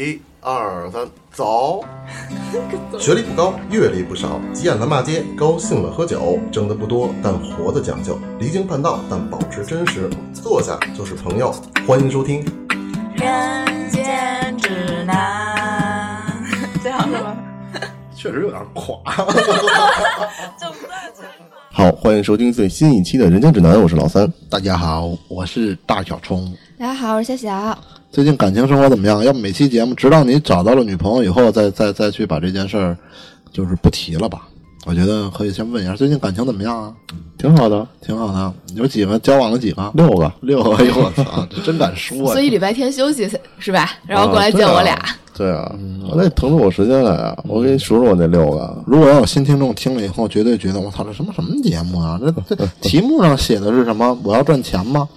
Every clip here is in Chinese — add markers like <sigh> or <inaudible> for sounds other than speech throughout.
一二三，走！<laughs> 学历不高，阅历不少，急眼了骂街，高兴了喝酒，挣的不多，但活的讲究，离经叛道，但保持真实。坐下就是朋友，欢迎收听。人间指南，这样是吗？<laughs> 确实有点垮。好，欢迎收听最新一期的《人间指南》，我是老三。大家好，我是大小冲。大家好，我是小小。最近感情生活怎么样？要不每期节目，直到你找到了女朋友以后，再再再去把这件事儿，就是不提了吧？我觉得可以先问一下，最近感情怎么样啊？挺好的，挺好的。有几个交往了几个？六个。六个。哎呦我操，这真敢说呀！<laughs> 所以礼拜天休息是吧？然后过来见我俩。对啊，我得腾出我时间来啊！我给你数数我那六个。如果要有新听众听了以后，绝对觉得我操，这什么什么节目啊？这这题目上写的是什么？我要赚钱吗？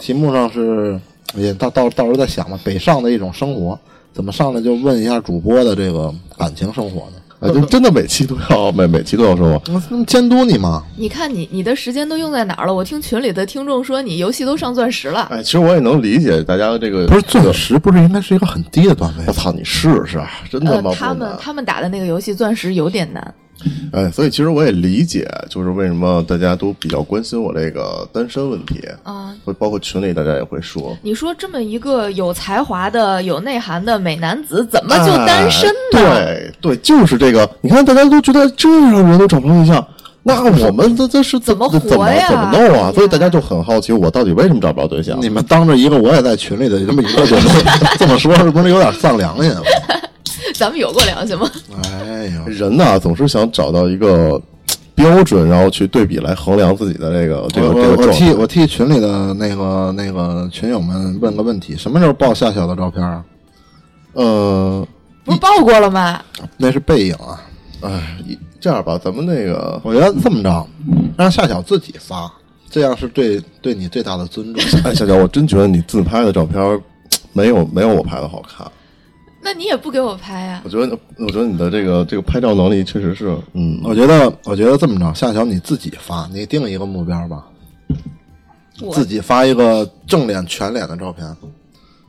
题目上是也到到到时候再想吧。北上的一种生活，怎么上来就问一下主播的这个感情生活呢？啊，就真的每期都要每每期都要说吗？我那么监督你吗？你看你你的时间都用在哪儿了？我听群里的听众说你游戏都上钻石了。哎，其实我也能理解大家这个不是钻石，不是应该是一个很低的段位？我操，你试试，真他呃妈，不他们他们打的那个游戏钻石有点难。哎，所以其实我也理解，就是为什么大家都比较关心我这个单身问题啊。会包括群里大家也会说，你说这么一个有才华的、有内涵的美男子，怎么就单身呢？哎对对，就是这个。你看，大家都觉得这样的人都找不着对象，那我们这这是怎么怎么活呀怎么弄啊？所以大家就很好奇，我到底为什么找不着对象？你们当着一个我也在群里的这么一个人 <laughs> 这么说，是不是有点丧良心？<laughs> 咱们有过良心吗？哎呀，人呐，总是想找到一个标准，然后去对比来衡量自己的这个这个这个我状态。替我替群里的那个那个群友们问个问题：什么时候爆夏小的照片啊？呃，不是报过了吗？那是背影啊！哎，一这样吧，咱们那个我觉得这么着，让夏小自己发，这样是对对你最大的尊重。哎，夏小，我真觉得你自拍的照片没有没有我拍的好看。那你也不给我拍啊呀、我觉得，我觉得你的这个这个拍照能力确实是，嗯，我觉得，我觉得这么着，夏小你自己发，你定一个目标吧，自己发一个正脸全脸的照片。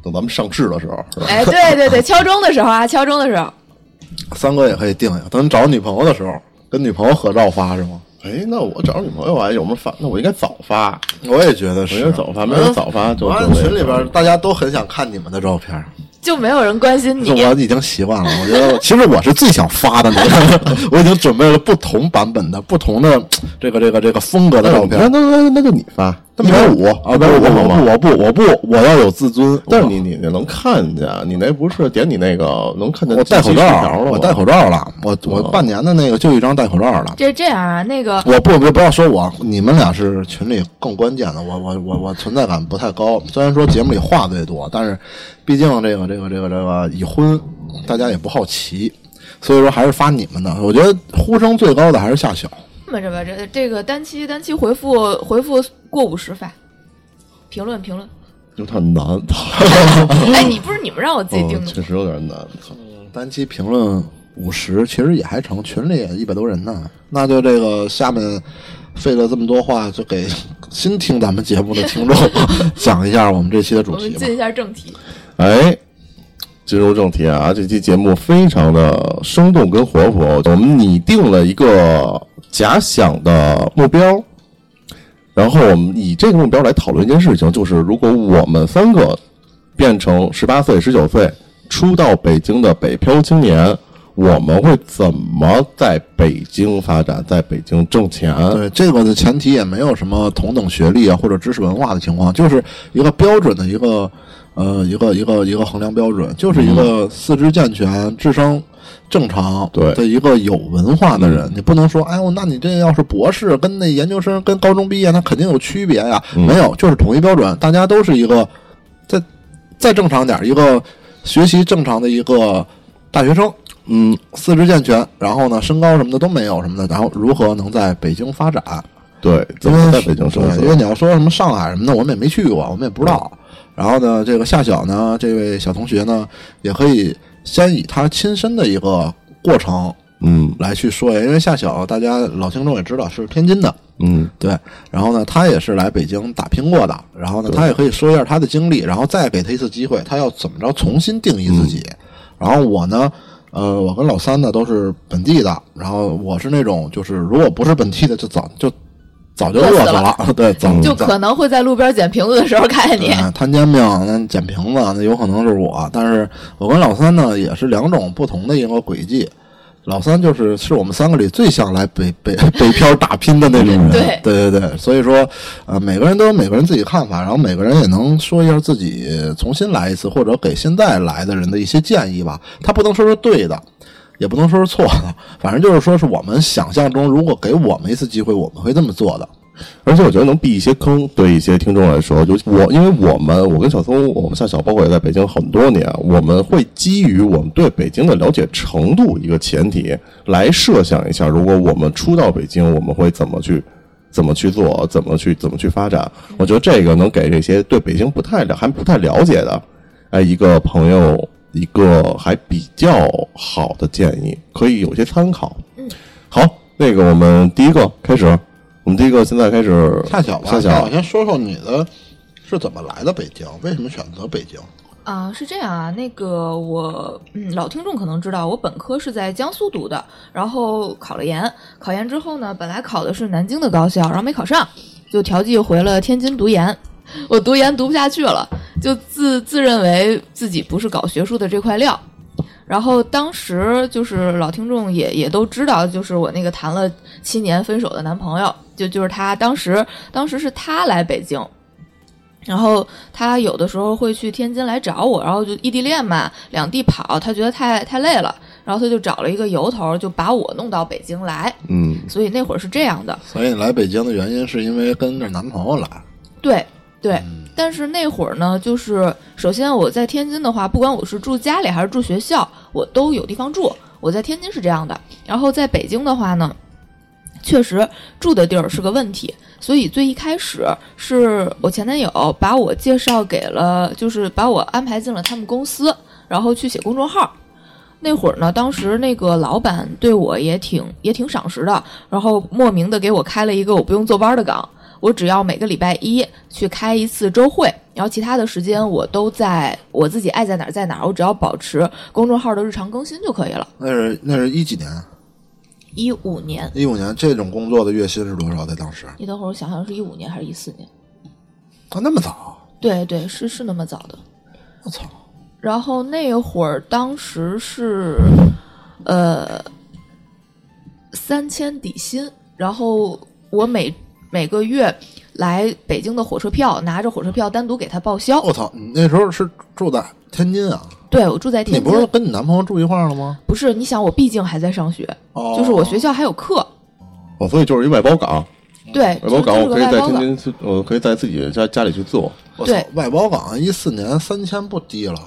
等咱们上市的时候，是吧？哎，对对对，敲钟的时候啊，敲钟的时候，<laughs> 三哥也可以定一个，等你找女朋友的时候，跟女朋友合照发是吗？哎，那我找女朋友还有没有发？那我应该早发，我也觉得我是应该早发，没有早发就我就看群里边大家都很想看你们的照片，就没有人关心你。我已经习惯了。我觉得其实我是最想发的那个，<laughs> 我已经准备了不同版本的、不同的这个这个这个风格的照片。那那那那就你发，一百五啊，一百五，不好吗？我不，我不，我要有自尊。但是你你那能看见，你那不是点你那个能看见我戴口罩，了我戴口罩了，我我半年的那个就一张戴口罩了。这这样啊，那个我不不不要说我，你们俩是群里更关键的，我我我我存在感不太高。虽然说节目里话最多，但是毕竟这个这个这个这个已婚，大家也不好奇，所以说还是发你们的。我觉得呼声最高的还是夏小。这么着吧，这这个单期单期回复回复过五十发，评论评论。有点难，<laughs> 哎，你不是你们让我自己定嗯的吗？确实有点难。单期评论五十，其实也还成，群里也一百多人呢。那就这个下面费了这么多话，就给新听咱们节目的听众 <laughs> 讲一下我们这期的主题吧。我们进一下正题。哎，进入正题啊，这期节目非常的生动跟活泼，我们拟定了一个假想的目标，然后我们以这个目标来讨论一件事情，就是如果我们三个变成十八岁、十九岁初到北京的北漂青年，我们会怎么在北京发展，在北京挣钱？对这个的前提也没有什么同等学历啊或者知识文化的情况，就是一个标准的一个呃一个一个一个衡量标准，就是一个四肢健全、智商正常的一个有文化的人。你不能说，哎呦，那你这要是博士跟那研究生跟高中毕业，那肯定有区别呀。没有，就是统一标准，大家都是一个再再正常点儿一个学习正常的一个大学生。嗯，四肢健全，然后呢，身高什么的都没有什么的，然后如何能在北京发展？对，怎么在北京生活，因为？你要说什么上海什么的，我们也没去过，我们也不知道。然后呢，这个夏小呢，这位小同学呢，也可以先以他亲身的一个过程嗯来去说一下，因为夏小大家老听众也知道是天津的，嗯，对，然后呢，他也是来北京打拼过的，然后呢，他也可以说一下他的经历，然后再给他一次机会，他要怎么着重新定义自己。然后我呢，呃，我跟老三呢都是本地的，然后我是那种就是如果不是本地的，就早就早就饿死了了，<laughs> 对，早就早可能会在路边捡瓶子的时候看见你。对摊煎饼、那捡瓶子，那有可能是我。但是我跟老三呢，也是两种不同的一个轨迹。老三就是是我们三个里最想来北北北漂打拼的那种人，<laughs> 对对对对所以说，呃，每个人都有每个人自己看法，然后每个人也能说一下自己重新来一次，或者给现在来的人的一些建议吧。他不能说是对的，也不能说是错的，反正就是说是我们想象中，如果给我们一次机会，我们会这么做的。而且我觉得能避一些坑，对一些听众来说，就我，因为我们，我跟小松，我们像小包括也在北京很多年，我们会基于我们对北京的了解程度一个前提来设想一下，如果我们初到北京，我们会怎么去。怎么去做？怎么去？怎么去发展？我觉得这个能给这些对北京不太了还不太了解的，哎，一个朋友一个还比较好的建议，可以有些参考。嗯，好，那个我们第一个开始，我们第一个现在开始夏小吧，夏小我，先说说你的是怎么来的北京，为什么选择北京？啊，是这样啊，那个我嗯，老听众可能知道，我本科是在江苏读的，然后考了研，考研之后呢，本来考的是南京的高校，然后没考上，就调剂回了天津读研。我读研读不下去了，就自自认为自己不是搞学术的这块料。然后当时就是老听众也也都知道，就是我那个谈了七年分手的男朋友，就就是他，当时当时是他来北京，然后他有的时候会去天津来找我，然后就异地恋嘛，两地跑，他觉得太太累了，然后他就找了一个由头，就把我弄到北京来。嗯，所以那会儿是这样的，所以你来北京的原因是因为跟着男朋友来。对对。但是那会儿呢，就是首先我在天津的话，不管我是住家里还是住学校，我都有地方住。我在天津是这样的，然后在北京的话呢，确实住的地儿是个问题，所以最一开始是我前男友把我介绍给了，就是把我安排进了他们公司，然后去写公众号。那会儿呢，当时那个老板对我也挺也挺赏识的，然后莫名的给我开了一个我不用坐班的岗，我只要每个礼拜一去开一次周会，然后其他的时间我都在我自己爱在哪儿在哪儿，我只要保持公众号的日常更新就可以了。那是那是一几年？一五年，一五年这种工作的月薪是多少？在当时你等会儿我想想是一五年还是一四年？啊，那么早？对对，是是那么早的。我操！然后那会儿当时是，呃，三千底薪，然后我每每个月来北京的火车票，拿着火车票单独给他报销。我操！你那时候是住在天津啊？对我住在你天津，你不是跟你男朋友住一块儿了吗？不是你想我毕竟还在上学，哦，就是我学校还有课，哦，所以就是一外包岗，对，外包岗就是我可以在。天津去，我可以在自己家家里去做。我操对，外包岗一四年三千不低了，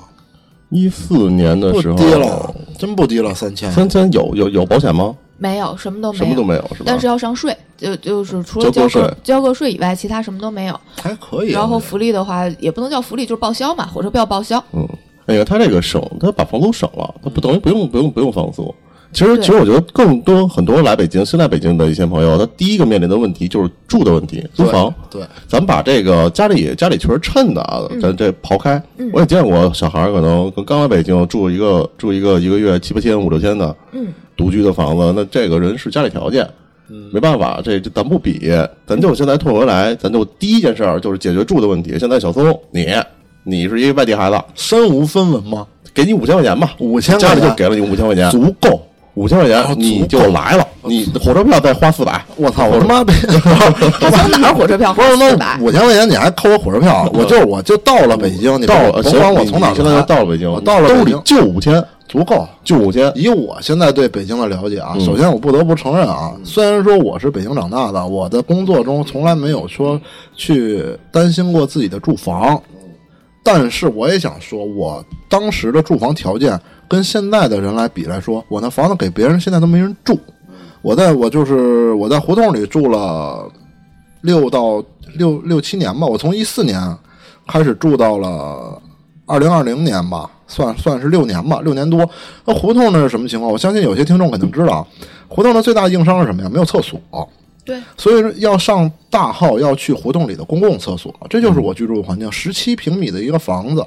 一四年的不时候，低了，真不低了，三千。三千有有有保险吗？没有，什么都没有，什么都没有是吧？但是要上税，就就是除了交个交个税交个税以外，其他什么都没有。还可以啊。然后福利的话，也不能叫福利，就是报销嘛，火车票报销。嗯，那个他这个省，他把房租省了，他不等于不用不用不用房租。其实，其实我觉得更多很多来北京、现在北京的一些朋友，他第一个面临的问题就是住的问题，租房。对，咱们把这个家里家里确实趁的啊，咱这刨开，嗯我也见过小孩儿可能刚刚来北京住一个住一个一个月七八千五六千的，嗯，独居的房子，那这个人是家里条件，嗯没办法，这这咱不比，咱就现在退回来，咱就第一件事儿就是解决住的问题。现在小松，你你是一外地孩子，身无分文吗？给你五千块钱吧，五千家里就给了你五千块钱，足够。五千块啊钱你就来了，你火车票再花四百，我操！我他妈被 <laughs> 他从哪儿火车票不是四百那？五千块钱你还扣我火车票，我就是我就到了北京，你到了，行甭管我从哪儿现在就到了北京，我到了兜里北京就五千，足够。就五千，以我现在对北京的了解啊，嗯首先我不得不承认啊，虽然说我是北京长大的，我的工作中从来没有说去担心过自己的住房，但是我也想说，我当时的住房条件跟现在的人来比来说，我那房子给别人现在都没人住。我在我就是我在胡同里住了六到六六七年吧，我从一四年开始住到了二零二零年吧，算算是六年吧，六年多。那胡同呢是什么情况？我相信有些听众肯定知道，胡同的最大硬伤是什么呀？没有厕所。对，所以说要上大号要去胡同里的公共厕所，这就是我居住的环境。十七平米的一个房子，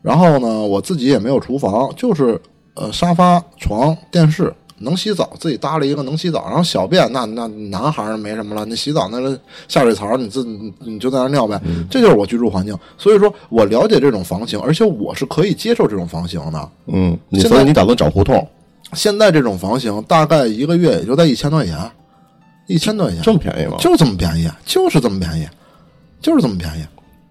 然后呢，我自己也没有厨房，就是呃沙发、床、电视，能洗澡，自己搭了一个能洗澡，然后小便那那男孩儿没什么了，你洗澡那个下水槽你自你你就在那尿呗，这就是我居住环境。所以说我了解这种房型，而且我是可以接受这种房型的。嗯，你现在所以你打算找胡同，现在这种房型大概一个月也就在一千多块钱，一千多块钱，这么便宜吗？就这么便宜，就是这么便宜，就是这么便宜。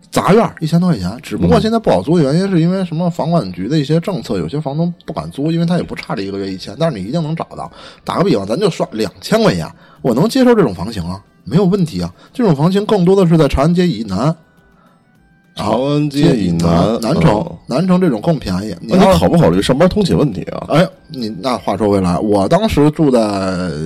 杂院一千多块钱，只不过现在不好租的原因是因为什么？房管局的一些政策，有些房东不敢租，因为他也不差这一个月一千，但是你一定能找到。打个比方，咱就刷两千块钱，我能接受这种房型啊，没有问题啊。这种房型更多的是在长安街以南，长安街以南，南城嗯，南城这种更便宜。你那你考不考虑上班通勤问题啊？哎，你那话说回来，我当时住在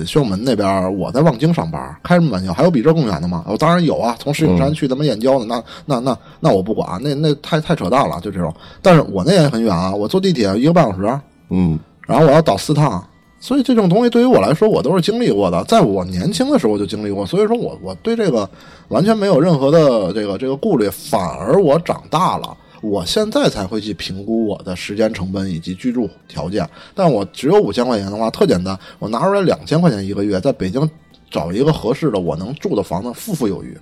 宣武门那边，我在望京上班，开什么玩笑？还有比这更远的吗？我当然有啊，从石景山去他妈燕郊的，那那那那我不管，那那太太扯淡了，就这种。但是我那也很远啊，我坐地铁一个半小时，嗯，然后我要倒四趟，所以这种东西对于我来说，我都是经历过的，在我年轻的时候就经历过，所以说我我对这个完全没有任何的这个这个顾虑，反而我长大了。我现在才会去评估我的时间成本以及居住条件，但我只有五千块钱的话，特简单，我拿出来两千块钱一个月，在北京找一个合适的我能住的房子，富富有余。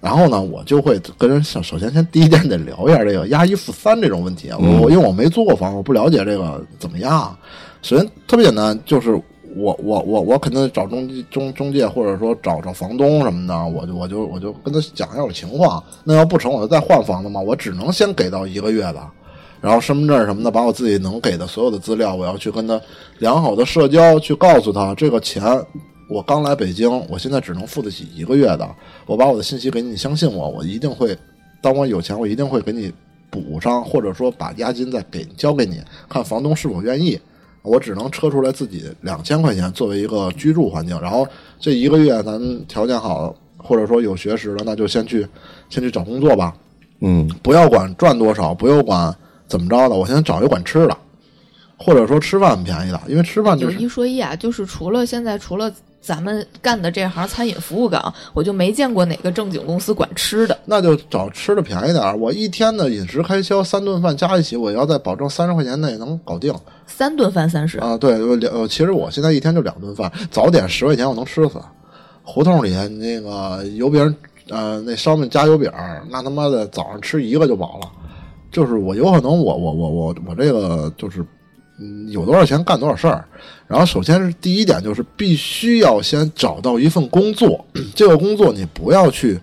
然后呢，我就会跟人首先先第一点得聊一下这个押一付三这种问题啊。我我因为我没租过房，我不了解这个怎么样。首先特别简单，就是我我我我肯定找中介中中介，或者说找找房东什么的，我就我就我就跟他讲一下我情况。那要不成，我就再换房子嘛。我只能先给到一个月的，然后身份证什么的，把我自己能给的所有的资料，我要去跟他良好的社交，去告诉他这个钱我刚来北京，我现在只能付得起一个月的。我把我的信息给，你相信我，我一定会，当我有钱，我一定会给你补上，或者说把押金再给交给你，看房东是否愿意。我只能车出来自己两千块钱作为一个居住环境，然后这一个月咱条件好，或者说有学识了，那就先去先去找工作吧，嗯，不要管赚多少，不要管怎么着的，我先找一管吃的，或者说吃饭很便宜的，因为吃饭就有是一说一啊，就是除了现在除了咱们干的这行餐饮服务岗，我就没见过哪个正经公司管吃的。那就找吃的便宜点儿。我一天的饮食开销三顿饭加一起，我要在保证三十块钱内能搞定三顿饭三十，啊。对，两其实我现在一天就两顿饭，早点十块钱我能吃死。胡同里那个油饼，呃，那烧饼加油饼，那他妈的早上吃一个就饱了。就是我有可能我我我我我这个就是，嗯，有多少钱干多少事儿。然后首先是第一点就是必须要先找到一份工作，<clears throat> 这个工作你不要去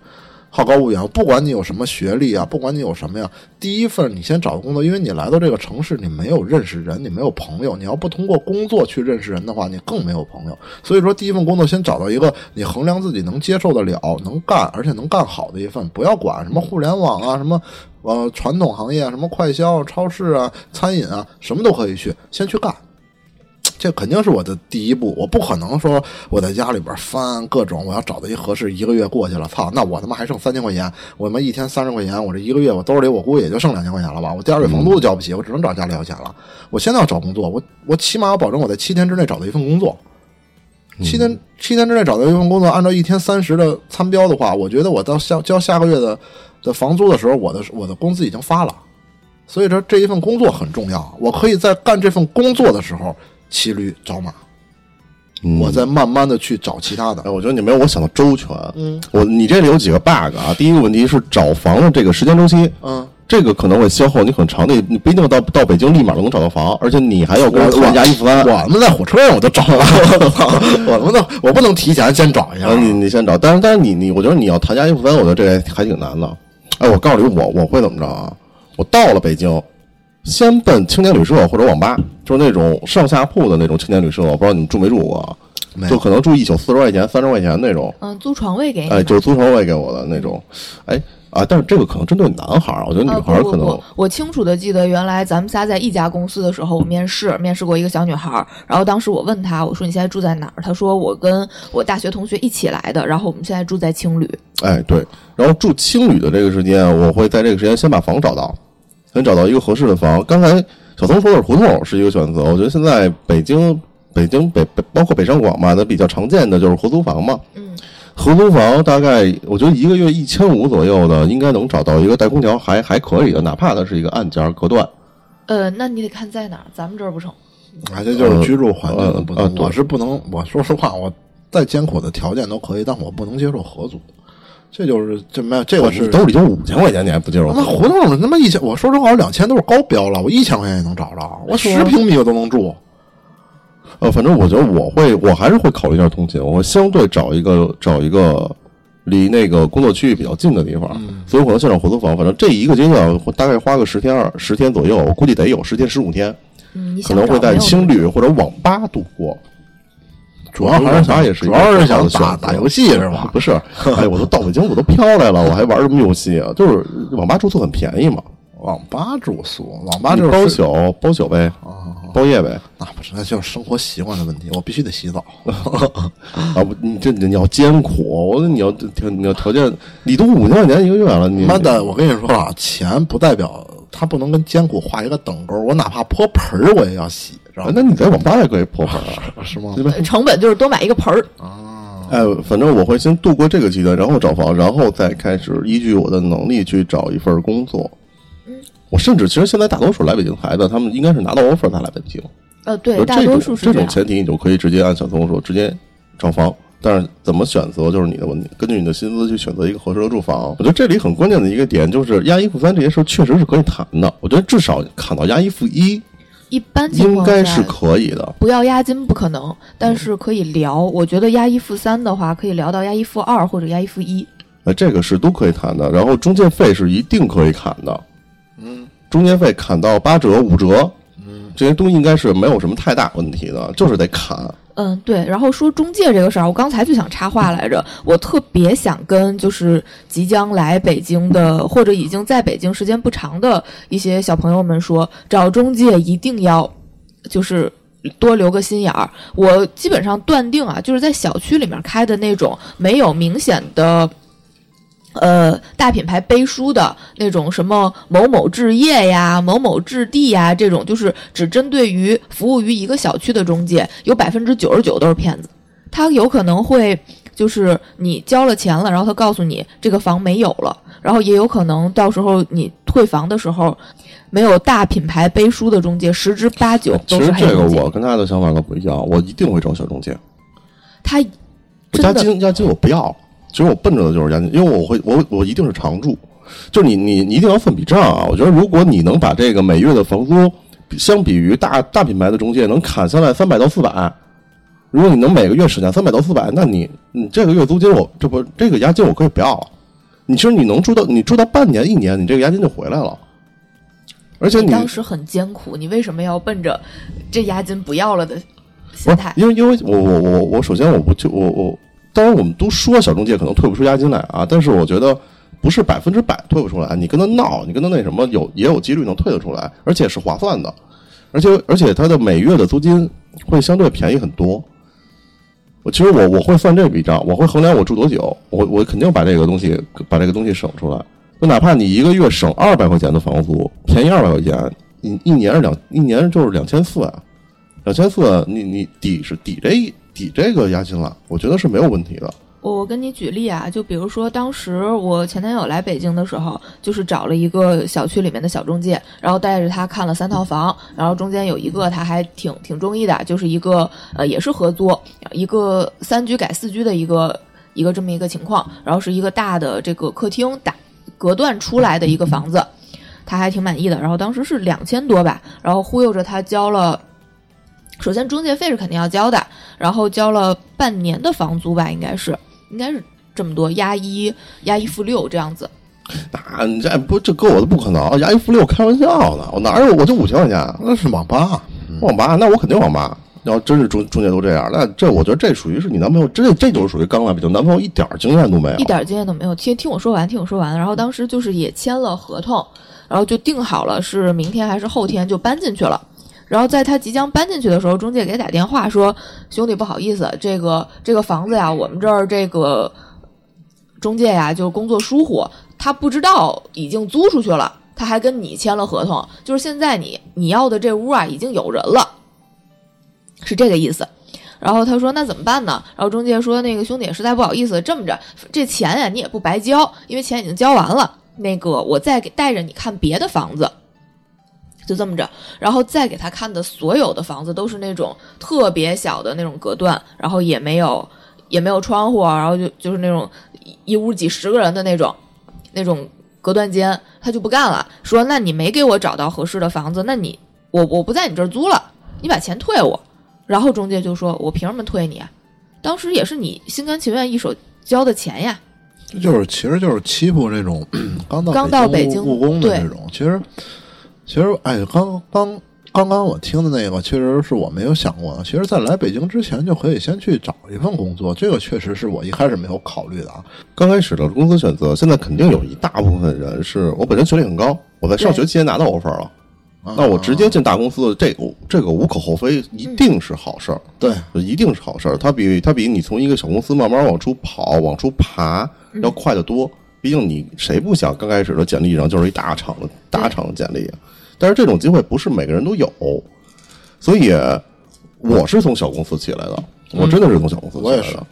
好高骛远，不管你有什么学历啊，不管你有什么呀，第一份你先找个工作，因为你来到这个城市，你没有认识人，你没有朋友，你要不通过工作去认识人的话，你更没有朋友。所以说，第一份工作先找到一个你衡量自己能接受得了、能干而且能干好的一份，不要管什么互联网啊、什么呃传统行业啊、什么快销、超市啊、餐饮啊，什么都可以去，先去干。这肯定是我的第一步，我不可能说我在家里边翻各种，我要找到一合适，一个月过去了，操，那我他妈还剩三千块钱，我他妈一天三十块钱，我这一个月我兜里我估计也就剩两千块钱了吧，我第二个月房租都交不起，我只能找家里要钱了。我现在要找工作，我我起码要保证我在七天之内找到一份工作，七天七天之内找到一份工作，按照一天三十的参标的话，我觉得我到下交下个月的的房租的时候，我的我的工资已经发了。所以说这一份工作很重要，我可以在干这份工作的时候骑驴找马，嗯我再慢慢的去找其他的哎，。我觉得你没有我想的周全。嗯，我你这里有几个 bug 啊？第一个问题是找房的这个时间周期，嗯，这个可能会消耗你很长的，你不一定到到北京立马就能找到房，而且你还要跟人谈押一付三。我们在火车上我就找了，<laughs> 我们的我不能提前先找一下啊，。你你先找，但是但是你你，我觉得你要谈押一付三，我觉得这还还挺难的。哎，我告诉你，我我会怎么着啊？我到了北京，先奔青年旅社或者网吧，就是那种上下铺的那种青年旅社，我不知道你们住没住过，就可能住一宿四十块钱、三十块钱那种，嗯，租床位给你。哎，就是租床位给我的那种，哎啊，但是这个可能针对男孩儿，我觉得女啊孩儿可能不不不，我清楚的记得，原来咱们仨在一家公司的时候，我面试面试过一个小女孩儿，然后当时我问她，我说你现在住在哪儿？她说我跟我大学同学一起来的，然后我们现在住在青旅。哎，对，然后住青旅的这个时间，我会在这个时间先把房找到，先找到一个合适的房。刚才小松说的胡同是一个选择，我觉得现在北京、北京北北包括北上广嘛，它比较常见的就是合租房嘛。嗯，合租房大概我觉得一个月一千五左右的，应该能找到一个带空调还还可以的，哪怕它是一个暗间隔断。呃，那你得看在哪儿，咱们这儿不成。啊，这就是居住环境的不同。呃呃对我是不能，我说实话，我再艰苦的条件都可以，但我不能接受合租。这就是这没有这个是你兜里就五千块钱，你还不接受？那胡同里他妈一千，我说实话，我两千都是高标了，我一千块钱也能找着，我十平米我都能住。呃，反正我觉得我会，我还是会考虑一下通勤，我会相对找一个找一个离那个工作区域比较近的地方，所以我可能先找合租房。反正这一个阶段，我大概花个十天二十天左右，我估计得有十天十五天，嗯，可能会在青旅或者网吧度过。主要还是想，也是主要是想打打游戏是吗？<laughs> 不是，哎，我都到北京，我都飘来了，我还玩什么游戏啊？就是网吧住宿很便宜嘛，网吧住宿，网吧就是包宿包宿呗，包夜呗。那不是，那就是生活习惯的问题。我必须得洗澡。<laughs> 啊不，你这你要艰苦，我你要条你要条件，你都五千块钱一个月了，你妈的，我跟你说啊，钱不代表它不能跟艰苦画一个等勾。我哪怕泼盆儿我也要洗，知道吗？啊那你在网吧也可以泼盆啊，<laughs> 是吗对？吧？成本就是多买一个盆儿啊。哎，反正我会先度过这个阶段，然后找房，然后再开始依据我的能力去找一份工作。我甚至其实现在大多数来北京孩子，他们应该是拿到 offer 才来北京。呃，对，大多这种这数是这。种前提，你就可以直接按小松说，直接找房。但是怎么选择就是你的问题，根据你的薪资去选择一个合适的住房。我觉得这里很关键的一个点就是押一付三这些事儿确实是可以谈的。我觉得至少砍到押一付一一般情况下应该是可以的。不要押金不可能，但是可以聊。我觉得押一付三的话，可以聊到押一付二或者押一付一。呃，这个是都可以谈的。然后中介费是一定可以砍的，嗯，中介费砍到八折、五折，嗯，这些都应该是没有什么太大问题的，就是得砍。嗯，对。然后说中介这个事儿，我刚才就想插话来着。我特别想跟就是即将来北京的，或者已经在北京时间不长的一些小朋友们说，找中介一定要就是多留个心眼儿。我基本上断定啊，就是在小区里面开的那种没有明显的。呃，大品牌背书的那种什么某某置业呀、某某置地呀，这种就是只针对于服务于一个小区的中介，有百分之九十九都是骗子。他有可能会就是你交了钱了，然后他告诉你这个房没有了，然后也有可能到时候你退房的时候，没有大品牌背书的中介，十之八九其都是黑实这个。我跟他的想法可不一样，我一定会找小中介。他我真的押金押金我不要，其实我奔着的就是押金，因为我会我我一定是常住，就是你你你一定要算笔账啊！我觉得如果你能把这个每月的房租相比于大大品牌的中介能砍下来三百到四百，如果你能每个月省下三百到四百，那你你这个月租金我这不这个押金我可以不要了。你其实你能住到你住到半年一年，你这个押金就回来了。而且你你当时很艰苦，你为什么要奔着这押金不要了的心态？因为因为我我我我首先我不就我我，当然我们都说小中介可能退不出押金来啊，但是我觉得不是百分之百退不出来，你跟他闹，你跟他那什么有也有几率能退得出来，而且是划算的，而且而且他的每月的租金会相对便宜很多。我其实我我会算这笔账，我会衡量我住多久，我我肯定把这个东西把这个东西省出来。就哪怕你一个月省二百块钱的房租，便宜二百块钱，一一年是两一年就是两千四啊，两千四，你你抵是抵这一抵这个押金了，我觉得是没有问题的。我跟你举例啊，就比如说当时我前男友来北京的时候，就是找了一个小区里面的小中介，然后带着他看了三套房，然后中间有一个他还挺挺中意的，就是一个呃也是合租，一个三居改四居的一个一个这么一个情况，然后是一个大的这个客厅打隔断出来的一个房子，他还挺满意的，然后当时是两千多吧，然后忽悠着他交了。首先，中介费是肯定要交的，然后交了半年的房租吧，应该是，应该是这么多，押一押一付六这样子。那你这不这搁我都不可能，押一付六开玩笑呢，我哪有我就五千块钱，那是网吧，网吧那我肯定网吧。要真是中中介都这样，那这我觉得这属于是你男朋友，这这就是属于刚来北京，男朋友一点经验都没有，一点经验都没有。听听我说完，听我说完。然后当时就是也签了合同，然后就定好了是明天还是后天就搬进去了。然后在他即将搬进去的时候，中介给他打电话说：“兄弟，不好意思，这个这个房子呀，我们这儿这个中介呀，就是工作疏忽，他不知道已经租出去了，他还跟你签了合同，就是现在你你要的这屋啊已经有人了，是这个意思。”然后他说那怎么办呢？然后中介说那个兄弟实在不好意思，这么着，这钱呀你也不白交，因为钱已经交完了。那个我再给带着你看别的房子，就这么着，然后再给他看的所有的房子都是那种特别小的那种隔断，然后也没有也没有窗户，然后就就是那种一一屋几十个人的那种那种隔断间，他就不干了，说那你没给我找到合适的房子，那你我我不在你这儿租了，你把钱退我。然后中介就说我凭什么退你啊？当时也是你心甘情愿一手交的钱呀。这就是其实就是欺负这种 <clears throat> 刚到刚到北京务工的对这种。其实其实哎，刚刚刚刚我听的那个，确实是我没有想过的。其实，在来北京之前，就可以先去找一份工作，这个确实是我一开始没有考虑的啊。刚开始的公司选择，现在肯定有一大部分人是我本身学历很高，我在上学期间拿到 offer 了，那我直接进大公司，这个这个无可厚非，一定是好事儿，对，一定是好事儿。它比它比你从一个小公司慢慢往出跑、往出爬要快得多。毕竟你谁不想刚开始的简历上就是一大厂的大厂的简历啊？但是这种机会不是每个人都有，所以我是从小公司起来的，我真的是从小公司起来的。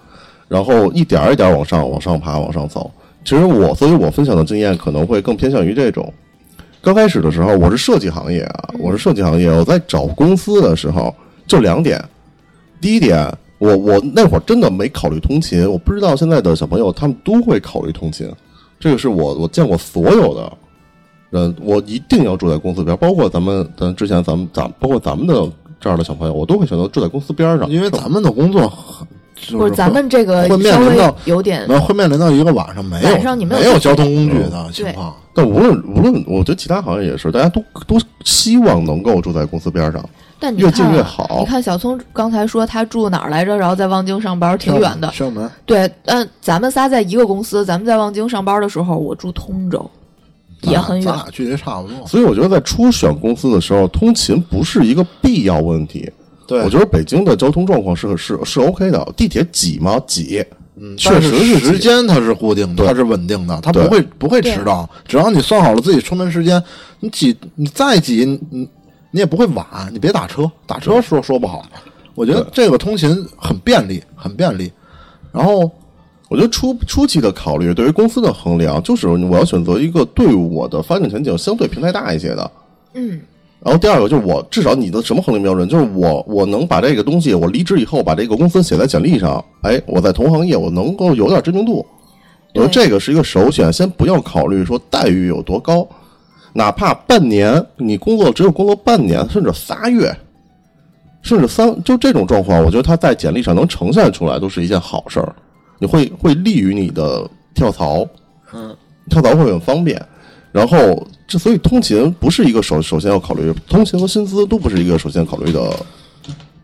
然后一点儿一点儿往上、往上爬、往上走。其实我，所以我分享的经验可能会更偏向于这种。刚开始的时候，我是设计行业啊，我是设计行业。我在找公司的时候，就两点。第一点，我我那会儿真的没考虑通勤，我不知道现在的小朋友他们都会考虑通勤。这个是我我见过所有的人，我一定要住在公司边儿，包括咱们咱之前咱们咱包括咱们的这样的小朋友，我都会选择住在公司边上，因为咱们的工作很就是咱们这个会面稍微临到有点那会面临到一个晚上没有晚上你没有没有交通工具的情况。但无论无论，我觉得其他行业也是，大家都都希望能够住在公司边上。但你越近越好你看小聪刚才说他住哪儿来着，然后在望京上班，挺远的。对，嗯，咱们仨在一个公司，咱们在望京上班的时候，我住通州，也很远。咱俩距离差不多。所以我觉得在初选公司的时候，通勤不是一个必要问题。对我觉得北京的交通状况是是是 OK 的，地铁挤吗？挤，嗯，确实是时间它是固定的，它是稳定的，它不会不会迟到。只要你算好了自己出门时间，你挤你再挤，你你你也不会晚。你别打车，打车说说不好。我觉得这个通勤很便利，很便利。然后我觉得初初期的考虑对于公司的衡量，就是我要选择一个对我的发展前景相对平台大一些的。嗯，然后第二个就是我至少你的什么衡量标准？就是我我能把这个东西，我离职以后把这个公司写在简历上，哎，我在同行业我能够有点知名度。我觉得这个是一个首选，先不要考虑说待遇有多高，哪怕半年你工作只有工作半年，甚至仨月，甚至三，就这种状况，我觉得他在简历上能呈现出来，都是一件好事儿。你会会利于你的跳槽，嗯，跳槽会很方便。然后，这所以通勤不是一个首首先要考虑，通勤和薪资都不是一个首先考虑的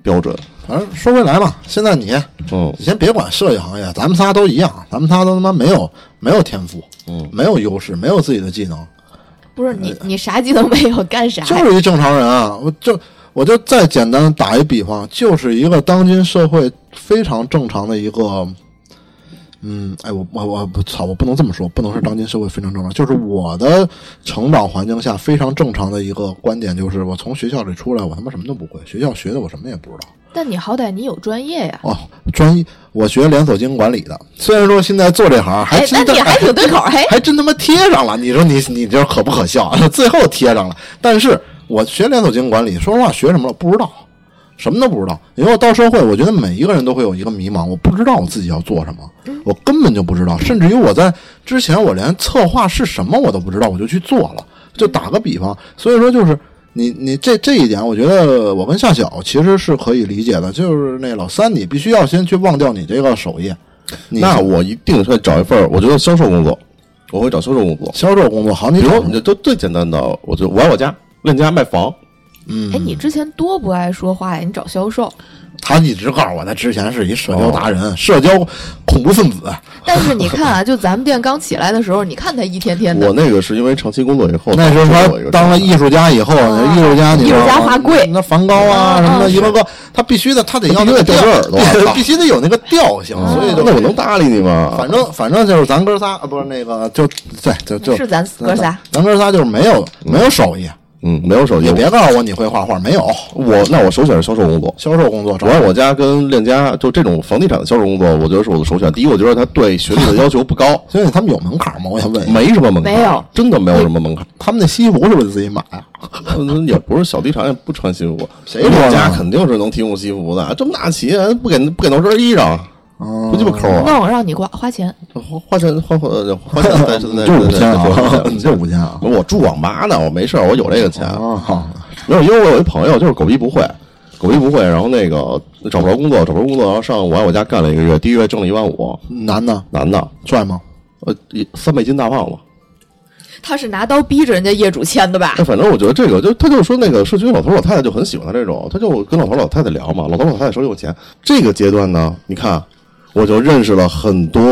标准。反正说回来嘛，现在你嗯你先别管设计行业，咱们仨都一样，咱们仨都他妈没有没有天赋，嗯，没有优势，没有自己的技能，不是你你啥技能没有，干啥？就是一正常人啊！我就我就再简单打一比方，就是一个当今社会非常正常的一个，嗯，哎，我我我不操，我不能这么说，不能是当今社会非常正常，就是我的成长环境下非常正常的一个观点，就是我从学校里出来，我他妈什么都不会，学校学的我什么也不知道。但你好歹你有专业呀。哦，专业，我学连锁经营管理的，虽然说现在做这行还哎，那真的、你还挺对口儿，嘿。还真他妈贴上了，你说你你这可不可笑？<laughs> 最后贴上了，但是我学连锁经营管理，说实话学什么了不知道，什么都不知道。因为我到社会，我觉得每一个人都会有一个迷茫，我不知道我自己要做什么，我根本就不知道，甚至于我在之前我连策划是什么我都不知道，我就去做了。就打个比方，所以说就是。你你这这一点，我觉得我跟夏晓其实是可以理解的。就是那老三，你必须要先去忘掉你这个首页。那我一定会找一份，我觉得销售工作，我会找销售工作。销售工作好，你比如你就最简单的，我就我爱我家，链家卖房，嗯，哎，你之前多不爱说话呀？你找销售，他一直告诉我，他之前是一社交达人，社交恐怖分子。但是你看啊，<laughs> 就咱们店刚起来的时候，你看他一天天的。我，那个是因为长期工作以后，那时候他当了艺术家以后，啊艺术家你知道吗？艺术家画贵。那梵高啊啊什么的，啊一个个，他必须的，他得要那个必须得掉调根耳朵必须得有那个调性，所以就那我能搭理你吗？反正反正就是咱哥仨，啊不是那个就对就就是咱哥仨，咱哥仨就是没有没有手艺，嗯，没有手机也。别告诉我你会画画，没有我那我首选是销售工作。销售工作。主要我家跟链家就这种房地产的销售工作，我觉得是我的首选。第一，我觉得他对学历的要求不高，<laughs> 所以他们有门槛吗？我想问，没什么门槛，没有，真的没有什么门槛。他们那西服是不是自己买啊？嗯 <laughs> 也不是小地产也不穿西服，谁链家肯定是能提供西服的。这么大企业不给不给弄身衣裳，不鸡巴抠啊！那我让你花花钱，花花钱花花花钱在在就五千啊就五千啊？我住网吧呢，我没事儿我有这个钱。啊，好，没有，因为我有一朋友就是狗逼不会，狗逼不会，然后那个找不着工作，找不着工作，然后上我爱我家干了一个月，第一个月挣了一万五，男的男的，帅吗？呃，一三倍金大胖子。他是拿刀逼着人家业主签的吧？哎，反正我觉得这个就他就说那个社区老头老太太就很喜欢他这种，他就跟老头老太太聊嘛，老头老太太手里有钱。这个阶段呢，你看我就认识了很多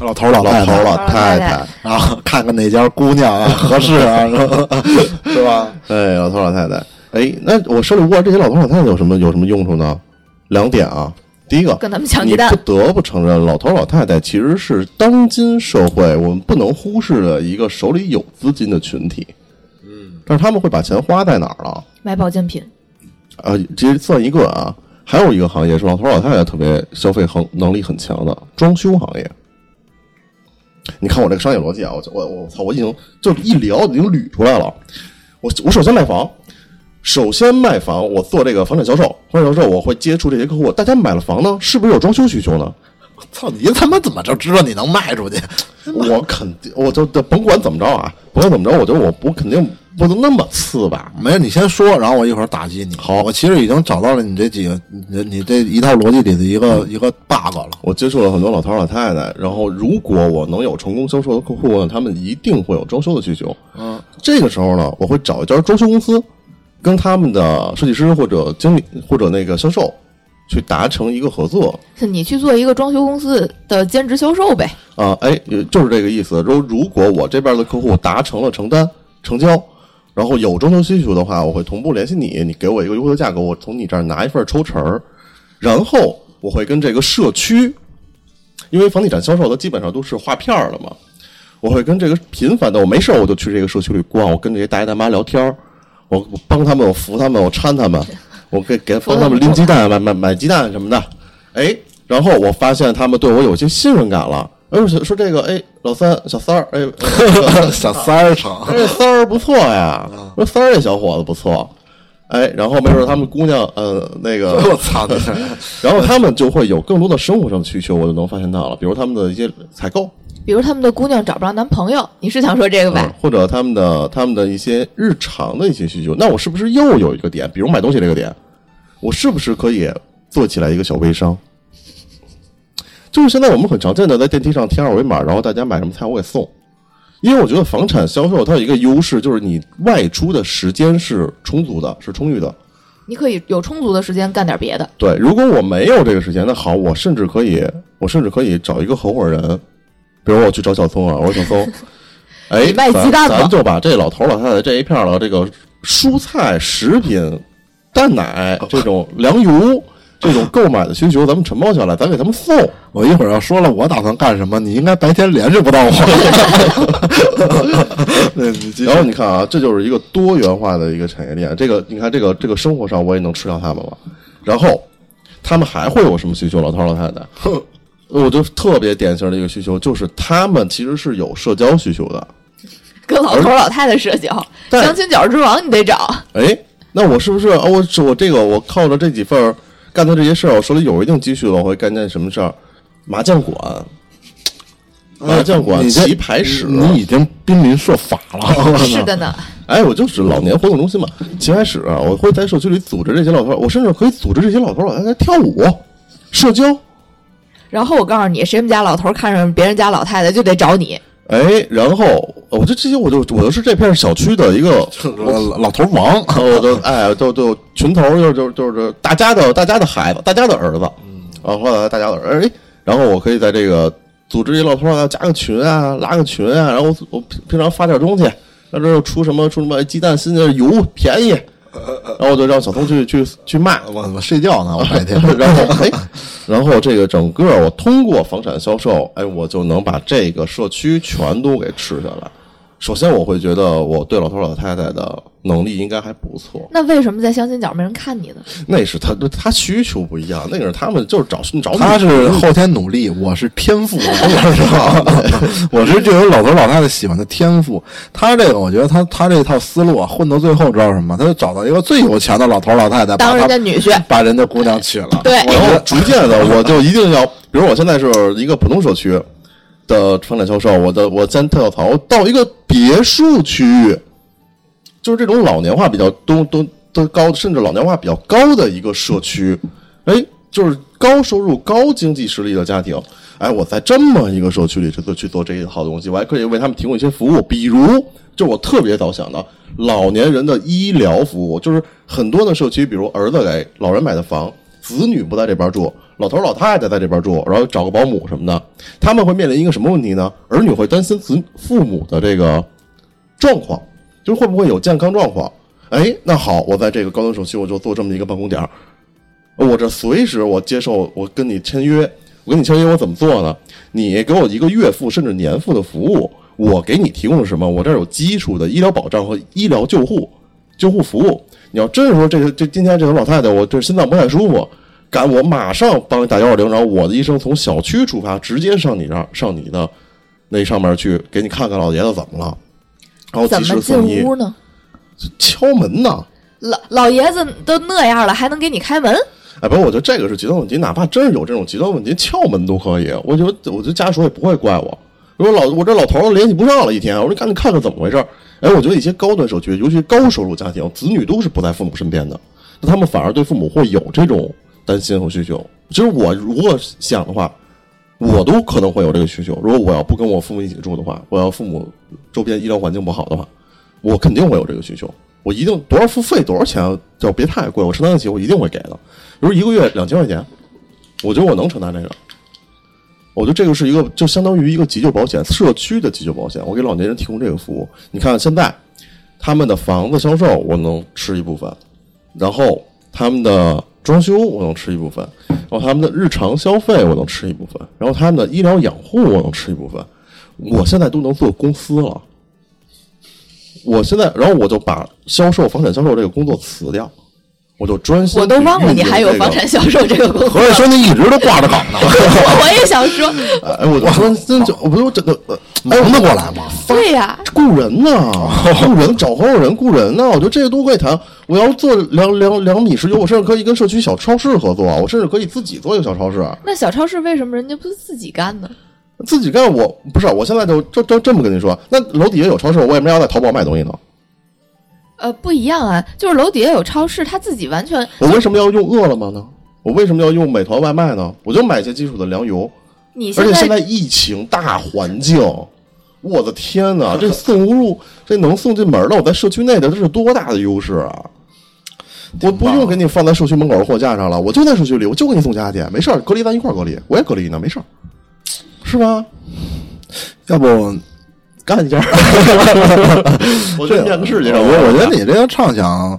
老头老太太老太老太太太，啊，看看哪家姑娘啊合适啊，是 <laughs> 吧是吧？哎，老头老太太，哎，那我手里握这些老头老太太有什么有什么用处呢？两点啊，第一个，跟他们抢鸡蛋你不得不承认，老头老太太其实是当今社会我们不能忽视的一个手里有资金的群体。嗯，但是他们会把钱花在哪儿了？买保健品，啊，这算一个啊。还有一个行业是老头老太太特别消费能能力很强的装修行业。你看我这个商业逻辑啊，我我我操，我已经就一聊已经捋出来了。我我首先卖房，首先卖房，我做这个房产销售，房产销售我会接触这些客户。大家买了房呢，是不是有装修需求呢？我 <laughs> 操你他妈怎么就知道你能卖出去？我肯定，我就就甭管怎么着啊，甭管怎么着，我觉得我我肯定不能那么次吧。没事，你先说，然后我一会儿打击你。好我其实已经找到了你这几个，你你这一套逻辑里的一个一个 bug 了。我接触了很多老头老太太，然后如果我能有成功销售的客户呢，他们一定会有装修的需求。嗯，这个时候呢，我会找一家装修公司，跟他们的设计师或者经理或者那个销售去达成一个合作你去做一个装修公司的兼职销售呗。啊，哎，就是这个意思。如如果我这边的客户达成了承单成交，然后有装修需求的话，我会同步联系你，你给我一个优惠的价格，我从你这儿拿一份抽成儿，然后我会跟这个社区，因为房地产销售它基本上都是划片儿的嘛，我会跟这个频繁的，我没事儿我就去这个社区里逛，我跟这些大爷大妈聊天儿，我我帮他们，我扶他们，我搀他们，我给给帮他们拎鸡蛋、买买买鸡蛋什么的，哎，然后我发现他们对我有些信任感了。哎，我说这个，哎，老三、小三儿，哎，<laughs> 小三儿成，这三儿不错呀，说三儿这小伙子不错，哎，然后没准他们姑娘，呃，那个，<laughs> 我操你！然后他们就会有更多的生活上的需求，我就能发现到了，比如他们的一些采购，比如他们的姑娘找不着男朋友，你是想说这个嗯吧？或者他们的他们的一些日常的一些需求，那我是不是又有一个点，比如买东西这个点，我是不是可以做起来一个小微商？就是现在我们很常见的在电梯上贴二维码，然后大家买什么菜我给送。因为我觉得房产销售它有一个优势，就是你外出的时间是充足的，是充裕的。你可以有充足的时间干点别的。对，如果我没有这个时间，那好，我甚至可以，我甚至可以找一个合伙人，比如我去找小松啊，我说小松，<laughs> 哎，卖鸡蛋吧咱咱就把这老头老太太这一片儿的这个蔬菜、食品、蛋奶这种粮油这种购买的需求，咱们承包下来，咱给他们送。<laughs> 我一会儿要说了我打算干什么，你应该白天联系不到我。<laughs> 然后你看啊，这就是一个多元化的一个产业链。这个你看，这个这个生活上我也能吃掉他们了。然后他们还会有什么需求？老头老太太，我就特别典型的一个需求就是他们其实是有社交需求的。跟老头老太太社交，相亲角之王你得找。哎，那我是不是啊？我我这个我靠着这几份儿干的这些事儿，我手里有一定积蓄了，我会干件什么事儿？麻将馆、麻将馆、棋牌室，你已经濒临设法了。是的呢，哎，我就是老年活动中心嘛，棋牌室啊，我会在社区里组织这些老头儿，我甚至可以组织这些老头儿老太太跳舞、社交。然后我告诉你，谁们家老头看上别人家老太太就得找你。哎，然后我就这些我就我就是这片小区的一个，<laughs> 老老头王，<laughs> 我就哎，就就群头就就就是大家的大家的孩子，大家的儿子，啊，或者大家的儿哎，然后我可以在这个组织一老头儿啊，加个群啊，拉个群啊，然后我我平平常发点东西，那这又出什么出什么鸡蛋新的油便宜，然后我就让小偷去 <laughs> 去去卖，我我睡觉呢，我白天。<laughs> <laughs> 然后哎，然后这个整个我通过房产销售，哎，我就能把这个社区全都给吃下来。首先我会觉得我对老头老太太的能力应该还不错。那为什么在相亲角没人看你呢？那是他他需求不一样，那个是他们就是找找他是后天努力，我是天赋，我知道，<laughs> 我是就有老头老太太喜欢的天赋。他这个我觉得他他这套思路啊，混到最后知道什么？他就找到一个最有钱的老头老太太，当人家女婿，把人家姑娘娶了。对，然后逐渐的我就一定要，比如我现在是一个普通社区。的房产销售，我的我先跳槽到一个别墅区域，就是这种老年化比较多、都都高，甚至老年化比较高的一个社区，哎，就是高收入、高经济实力的家庭，哎，我在这么一个社区里去做去做这一套东西，我还可以为他们提供一些服务，比如，就我特别早想的老年人的医疗服务，就是很多的社区，比如儿子给老人买的房，子女不在这边住。老头老太太在这边住，然后找个保姆什么的，他们会面临一个什么问题呢？儿女会担心子父母的这个状况，就是会不会有健康状况？哎，那好，我在这个高端社区，我就做这么一个办公点我这随时我接受，我跟你签约，我跟你签约，我怎么做呢？你给我一个月付甚至年付的服务，我给你提供什么？我这有基础的医疗保障和医疗救护救护服务。你要真是说这个这今天这个老太太，我这心脏不太舒服。赶我马上帮你打幺二零，然后我的医生从小区出发，直接上你这儿，上你的那上面去，给你看看老爷子怎么了，然后及时送医。屋呢？敲门呢？老老爷子都那样了，还能给你开门？哎，不，我觉得这个是极端问题，哪怕真是有这种极端问题，撬门都可以。我觉得，我觉得家属也不会怪我。如果老我这老头儿联系不上了一天，我说赶紧看看怎么回事。哎，我觉得一些高端社区，尤其高收入家庭，子女都是不在父母身边的，那他们反而对父母会有这种。担心和需求，其实我如果想的话，我都可能会有这个需求。如果我要不跟我父母一起住的话，我要父母周边医疗环境不好的话，我肯定会有这个需求。我一定多少付费多少钱，就别太贵，我承担得起，我一定会给的。比如一个月两千块钱，我觉得我能承担这个。我觉得这个是一个，就相当于一个急救保险，社区的急救保险。我给老年人提供这个服务。你看现在他们的房子销售，我能吃一部分，然后他们的。装修我能吃一部分，然后他们的日常消费我能吃一部分，然后他们的医疗养护我能吃一部分。我现在都能做公司了，我现在，然后我就把销售房产销售这个工作辞掉。我就专心。我都忘了你还有房产销售这个工作。合着兄弟一直都挂着岗呢。<laughs> 我也想说，<laughs> 哎，我我说真就我不是真的忙得过来吗？对呀，<laughs> 雇人呢，雇人找合伙人雇人呢。我觉得这些都可以谈。我要做两两两米十九，我甚至可以跟社区小超市合作，我甚至可以自己做一个小超市。那小超市为什么人家不是自己干呢？自己干我不是，我现在就就就这么跟你说，那楼底下有超市，我为什么要在淘宝买东西呢？呃，不一样啊，就是楼底下有超市，他自己完全。我为什么要用饿了么呢？我为什么要用美团外卖呢？我就买一些基础的粮油。你而且现在疫情大环境，我的天哪，这 <laughs> 送不入，这能送进门的。我在社区内的，这是多大的优势啊！我不用给你放在社区门口的货架上了，我就在社区里，我就给你送家去，没事儿，隔离咱一块儿隔离，我也隔离呢，没事儿，是吧？要不？干一下，<laughs> 我这面个试去。我我觉得你这个畅想，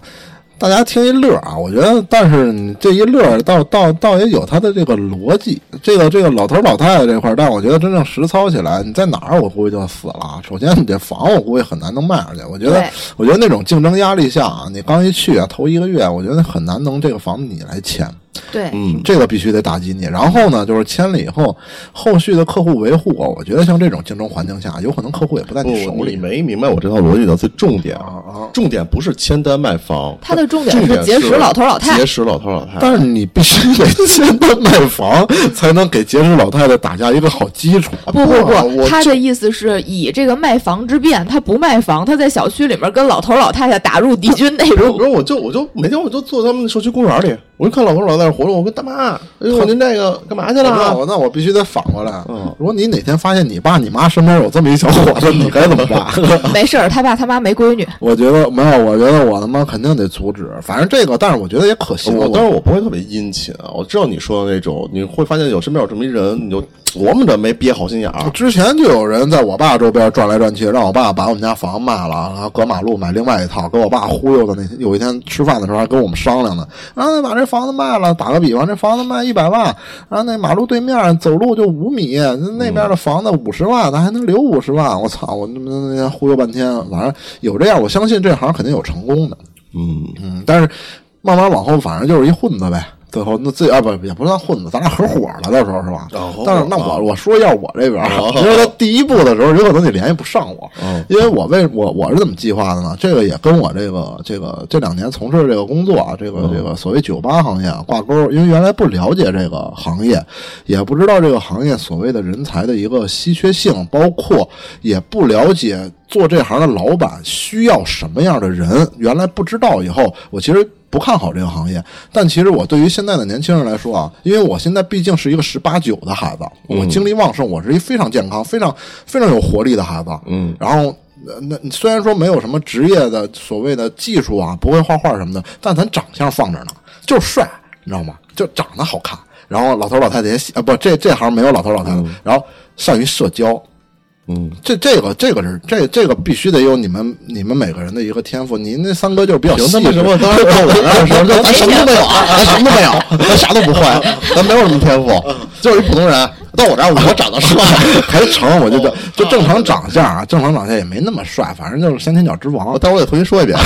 大家听一乐啊。我觉得，但是你这一乐，倒倒倒也有它的这个逻辑。这个这个老头老太太这块，但我觉得真正实操起来，你在哪儿，我估计就死了。首先，你这房我估计很难能卖出去。我觉得，我觉得那种竞争压力下啊，你刚一去啊，头一个月，我觉得很难能这个房子你来签。对，嗯，这个必须得打击你。然后呢，就是签了以后，后续的客户维护，我觉得像这种竞争环境下，有可能客户也不在你手里。没明白我这套逻辑的最重点啊！重点不是签单卖房，它的重点是结识老头老太太。结识老头老太太，但是你必须得签单卖房，才能给结识老太太打下一个好基础。不不不，他的意思是以这个卖房之便，他不卖房，他在小区里面跟老头老太太打入敌军内部。不是，我就我就每天我就坐他们社区公园里。我就看老头老在那活动，我跟大妈，哎呦，您这个干嘛去了？那我那我必须得反过来。嗯，如果你哪天发现你爸你妈身边有这么一小伙子，你该怎么办？<laughs> 没事儿，他爸他妈没闺女。我觉得没有，我觉得我他妈肯定得阻止。反正这个，但是我觉得也可行。我当然我不会特别殷勤啊。我知道你说的那种，你会发现有身边有这么一人，你就琢磨着没憋好心眼儿。之前就有人在我爸周边转来转去，让我爸把我们家房卖了，然后隔马路买另外一套，给我爸忽悠的。那天有一天吃饭的时候还跟我们商量呢，啊，把这房子卖了。吧？打个比方，这房子卖一百万，然后那马路对面走路就五米，那边的房子五十万，咱还能留五十万？我操！我那那那忽悠半天，反正有这样，我相信这行肯定有成功的。嗯嗯，但是慢慢往后，反正就是一混子呗。最后那自己啊不也不算混子，咱俩合伙了，到时候是吧？哦但是那我我说一下我这边哦，因为他第一步的时候有可能你联系不上我，嗯因为我为我我是怎么计划的呢？这个也跟我这个这个这两年从事这个工作啊，这个这个所谓酒吧行业啊挂钩，因为原来不了解这个行业，也不知道这个行业所谓的人才的一个稀缺性，包括也不了解做这行的老板需要什么样的人，原来不知道以后，我其实。不看好这个行业，但其实我对于现在的年轻人来说啊，因为我现在毕竟是一个十八九的孩子，我精力旺盛，我是一非常健康、非常非常有活力的孩子。嗯，然后那那虽然说没有什么职业的所谓的技术啊，不会画画什么的，但咱长相放着呢，就是帅，你知道吗？就长得好看。然后老头老太太也喜啊，不，这这行没有老头老太太。然后善于社交，嗯，这这个这个是这这个必须得有你们你们每个人的一个天赋。您那三哥就是比较凭细致，他妈什么？当时到我这儿的时候，咱什么都没有啊，<laughs> 咱什么都没有，咱啥都不会，<laughs> 咱没有什么天赋，就是一普通人。到我这儿，我长得帅，<laughs> 还成，我就就就正常长相啊，正常长相也没那么帅，反正就是先天角之王。但我得重新说一遍。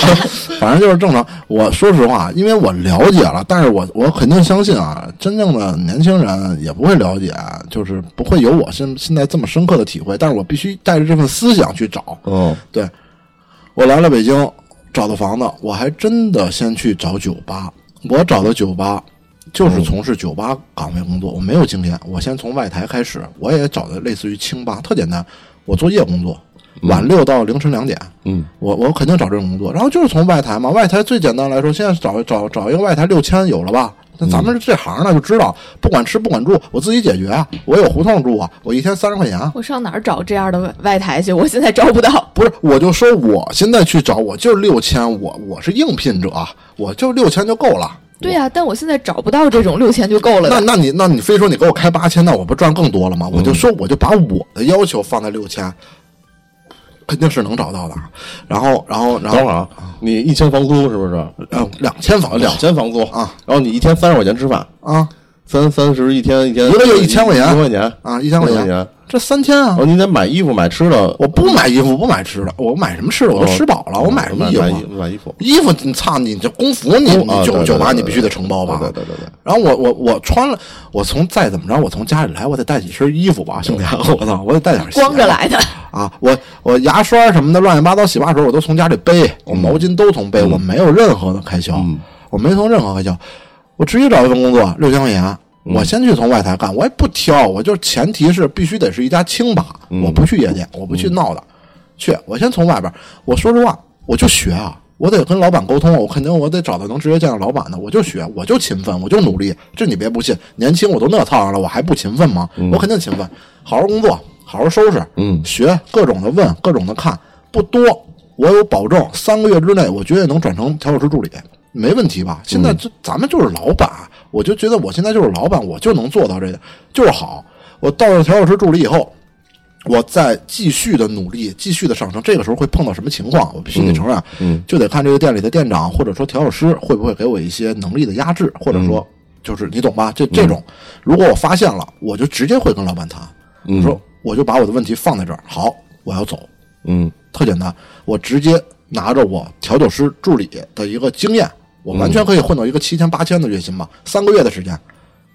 <laughs> 反正就是正常。我说实话，因为我了解了，但是我我肯定相信啊，真正的年轻人也不会了解，就是不会有我现现在这么深刻的体会。但是我必须带着这份思想去找。嗯对，我来了北京，找的房子，我还真的先去找酒吧。我找的酒吧就是从事酒吧岗位工作，我没有经验，我先从外台开始，我也找的类似于清吧，特简单，我做夜工作，晚六到凌晨两点。嗯我我肯定找这种工作，然后就是从外台嘛，外台最简单来说，现在找找找一个外台六千有了吧？那咱们这行呢就知道，不管吃不管住，我自己解决啊，我有胡同住啊，我一天三十块钱啊，我上哪儿找这样的外外台去？我现在招不到。<laughs> 不是，我就说我现在去找，我就是六千，我我是应聘者，我就六千就够了。对呀、但我现在找不到这种六千就够了。那那你那你非说你给我开八千，那我不赚更多了吗？我就说我就把我的要求放在六千，肯定是能找到的。然后然后然后等会儿啊，你一千房租是不是？呃两千房两千房租啊，然后你一天三十块钱吃饭，啊三三十一天一天，一个月1000块钱一千块钱啊一千块钱。这三千啊然后！你得买衣服买吃的，我不买衣服，不买吃的，我买什么吃的？我都吃饱了，我买什么衣服啊？买衣买衣服？衣服你操你这工服你你酒酒吧对对你必须得承包吧？对对对对对。然后我我我穿了，我从再怎么着，我从家里来，我得带几身衣服吧，兄弟，<laughs> 我操，我得带点鞋光着来的，啊！我我牙刷什么的乱七八糟洗发水我都从家里背，我毛巾都从背，我没有任何的开销，我没从任何开销，我直接找一份工作六千块钱。我先去从外台干，我也不挑，我就前提是必须得是一家清吧，我不去夜店，我不去闹的，去，我先从外边。我说实话，我就学啊，我得跟老板沟通，我肯定我得找到能直接见到老板的，我就学，我就勤奋，我就努力。这你别不信，年轻我都那套上了，我还不勤奋吗？我肯定勤奋，好好工作，好好收拾，嗯学各种的问，各种的看，不多，我有保证，三个月之内，我绝对能转成调酒师助理，没问题吧？现在就咱们就是老板，我就觉得我现在就是老板，我就能做到这个，就是好。我到了调酒师助理以后，我再继续的努力，继续的上升。这个时候会碰到什么情况？我必须得承认，嗯就得看这个店里的店长或者说调酒师会不会给我一些能力的压制，或者说就是你懂吧？这这种，如果我发现了，我就直接会跟老板谈，我说我就把我的问题放在这儿，好，我要走，嗯特简单，我直接拿着我调酒师助理的一个经验，我完全可以混到一个七千八千的月薪嘛，三个月的时间，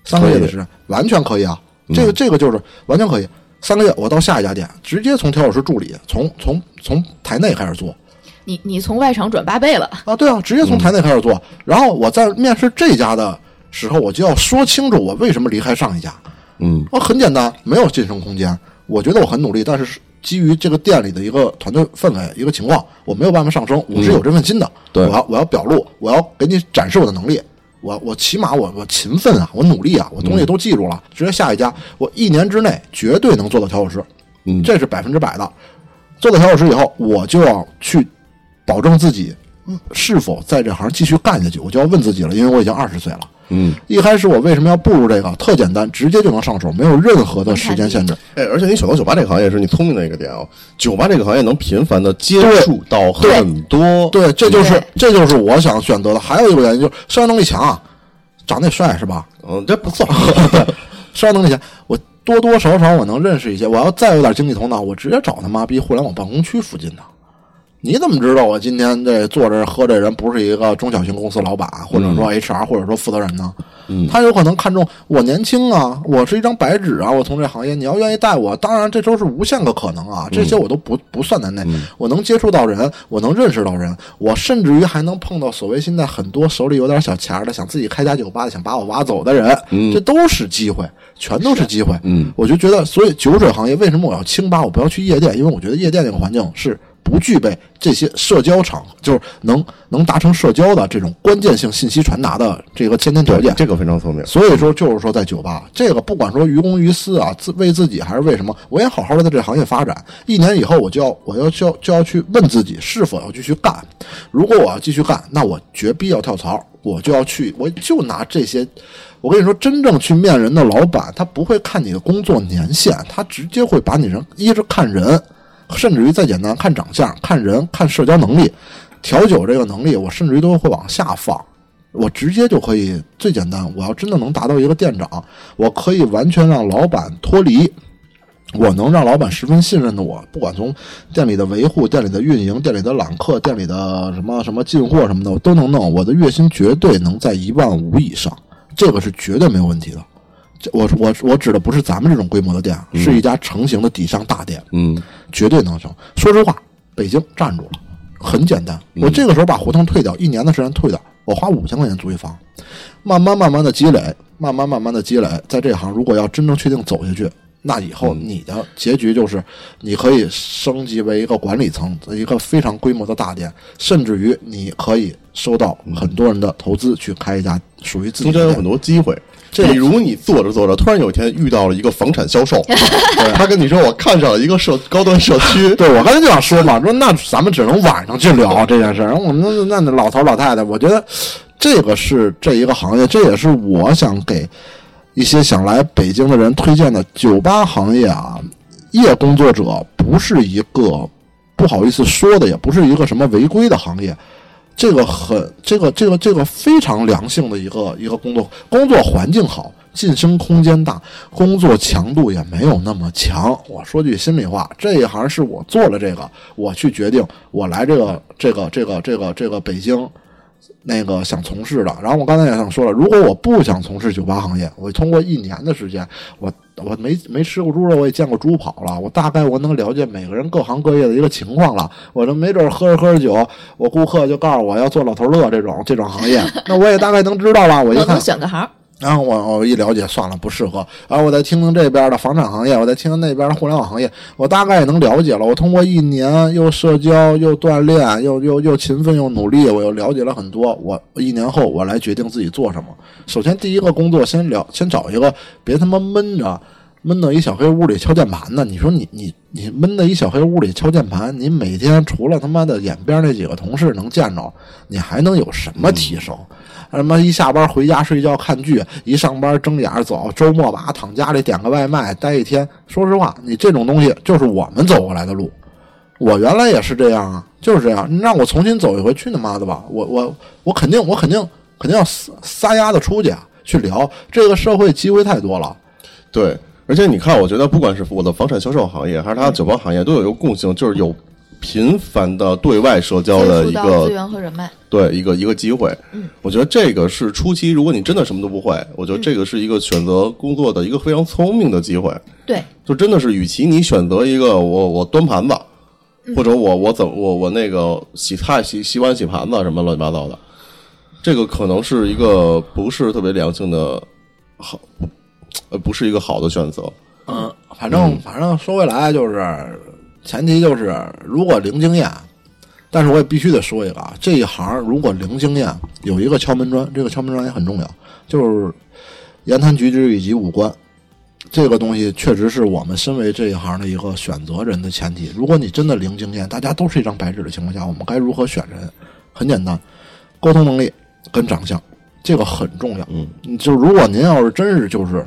三个月的时间完全可以啊，这个这个就是完全可以，三个月我到下一家店，直接从调酒师助理，从从从台内开始做。你你从外场转八倍了，啊，对啊，直接从台内开始做，然后我在面试这家的时候，我就要说清楚我为什么离开上一家，嗯。啊，很简单，没有晋升空间。我觉得我很努力，但是基于这个店里的一个团队氛围、一个情况，我没有办法上升。我是有这份心的，对我要我要表露，我要给你展示我的能力。我我起码我我勤奋啊，我努力啊，我东西都记住了。直接下一家，我一年之内绝对能做到调酒师，嗯这是百分之百的。做到调酒师以后，我就要去保证自己嗯是否在这行继续干下去，我就要问自己了，因为我已经二十岁了。嗯，一开始我为什么要步入这个？特简单，直接就能上手，没有任何的时间限制。哎，而且你选择酒吧这个行业是你聪明的一个点哦。酒吧这个行业能频繁的接触到很多，对，这就是这就是我想选择的。还有一个原因就是社交能力强啊，长得也帅是吧？嗯，这不错。<laughs> 社交能力强，我多多少少我能认识一些。我要再有点经济头脑，我直接找他妈逼互联网办公区附近的。你怎么知道我今天这坐这喝这人不是一个中小型公司老板，或者说 HR，或者说负责人呢？嗯他有可能看中我年轻啊，我是一张白纸啊，我从这行业，你要愿意带我，当然这都是无限个可能啊，这些我都不不算在内。我能接触到人，我能认识到人，我甚至于还能碰到所谓现在很多手里有点小钱的，想自己开家酒吧的，想把我挖走的人，这都是机会，全都是机会。嗯，我就觉得，所以酒水行业为什么我要清吧，我不要去夜店？因为我觉得夜店那个环境是不具备这些社交场，就是能能达成社交的这种关键性信息传达的这个先天条件。这个非常聪明。所以说，就是说，在酒吧，这个不管说于公于私啊，自为自己还是为什么，我也好好的在这行业发展。一年以后，我就要我要就要就要去问自己是否要继续干。如果我要继续干，那我绝逼要跳槽，我就要去，我就拿这些。我跟你说，真正去面人的老板，他不会看你的工作年限，他直接会把你人一是看人，甚至于再简单看长相、看人、看社交能力、调酒这个能力，我甚至于都会往下放。我直接就可以最简单，我要真的能达到一个店长，我可以完全让老板脱离，我能让老板十分信任的我，不管从店里的维护、店里的运营、店里的揽客、店里的什么什么进货什么的，我都能弄。我的月薪绝对能在一万五以上，这个是绝对没有问题的。这我我我指的不是咱们这种规模的店，是一家成型的底商大店。嗯绝对能成。说实话，北京站住了，很简单。我这个时候把胡同退掉，一年的时间退掉，我花五千块钱租一房，慢慢慢慢的积累，慢慢慢慢的积累，在这行如果要真正确定走下去。那以后你的结局就是，你可以升级为一个管理层，一个非常规模的大店，甚至于你可以收到很多人的投资去开一家属于自己。中间有很多机会。这比如你做着做着，突然有一天遇到了一个房产销售，<laughs> 他跟你说我看上了一个社高端社区，<laughs> 对，我刚才就想说嘛，说那咱们只能晚上去聊这件事儿。然后我们那那老头老太太，我觉得这个是这一个行业，这也是我想给一些想来北京的人推荐的酒吧行业啊。夜工作者不是一个不好意思说的，也不是一个什么违规的行业。这个很，这个这个这个非常良性的一个一个工作，工作环境好，晋升空间大，工作强度也没有那么强。我说句心里话，这一行是我做了这个，我去决定我来这个这个这个这个这个北京。那个想从事的，然后我刚才也想说了，如果我不想从事酒吧行业，我通过一年的时间，我我没没吃过猪肉，我也见过猪跑了，我大概我能了解每个人各行各业的一个情况了。我这没准喝着喝着酒，我顾客就告诉我要做老头乐这种这种行业，那我也大概能知道了。我一看，选个行，然后我我一了解，算了，不适合。然后我再听听这边的房产行业，我再听听那边的互联网行业，我大概也能了解了。我通过一年又社交又锻炼又又又勤奋又努力，我又了解了很多。我一年后我来决定自己做什么。首先第一个工作先了，先找一个别他妈闷着。闷到一小黑屋里敲键盘呢？你说你你你闷在一小黑屋里敲键盘，你每天除了他妈的眼边那几个同事能见着，你还能有什么提升？什么一下班回家睡觉看剧，一上班睁眼走，周末吧躺家里点个外卖待一天。说实话，你这种东西就是我们走过来的路。我原来也是这样啊，就是这样。你让我重新走一回，去他妈的吧！我我我肯定我肯定肯定要撒撒丫子出去啊，去聊这个社会机会太多了。对，而且你看，我觉得不管是我的房产销售行业，还是他的酒吧行业，都有一个共性，就是有频繁的对外社交的一个资个源和人脉。对一个一个机会。嗯我觉得这个是初期，如果你真的什么都不会，我觉得这个是一个选择工作的一个非常聪明的机会。对，就真的是，与其你选择一个我我端盘子，或者我我怎我我那个洗菜洗洗碗洗盘子什么乱七八糟的，这个可能是一个不是特别良性的好，呃不是一个好的选择。嗯，反正反正说回来就是，前提就是如果零经验，但是我也必须得说一个啊，这一行如果零经验，有一个敲门砖，这个敲门砖也很重要，就是言谈举止以及五官。这个东西确实是我们身为这一行的一个选择人的前提。如果你真的零经验，大家都是一张白纸的情况下，我们该如何选人？很简单，沟通能力跟长相，这个很重要。嗯，就如果您要是真是就是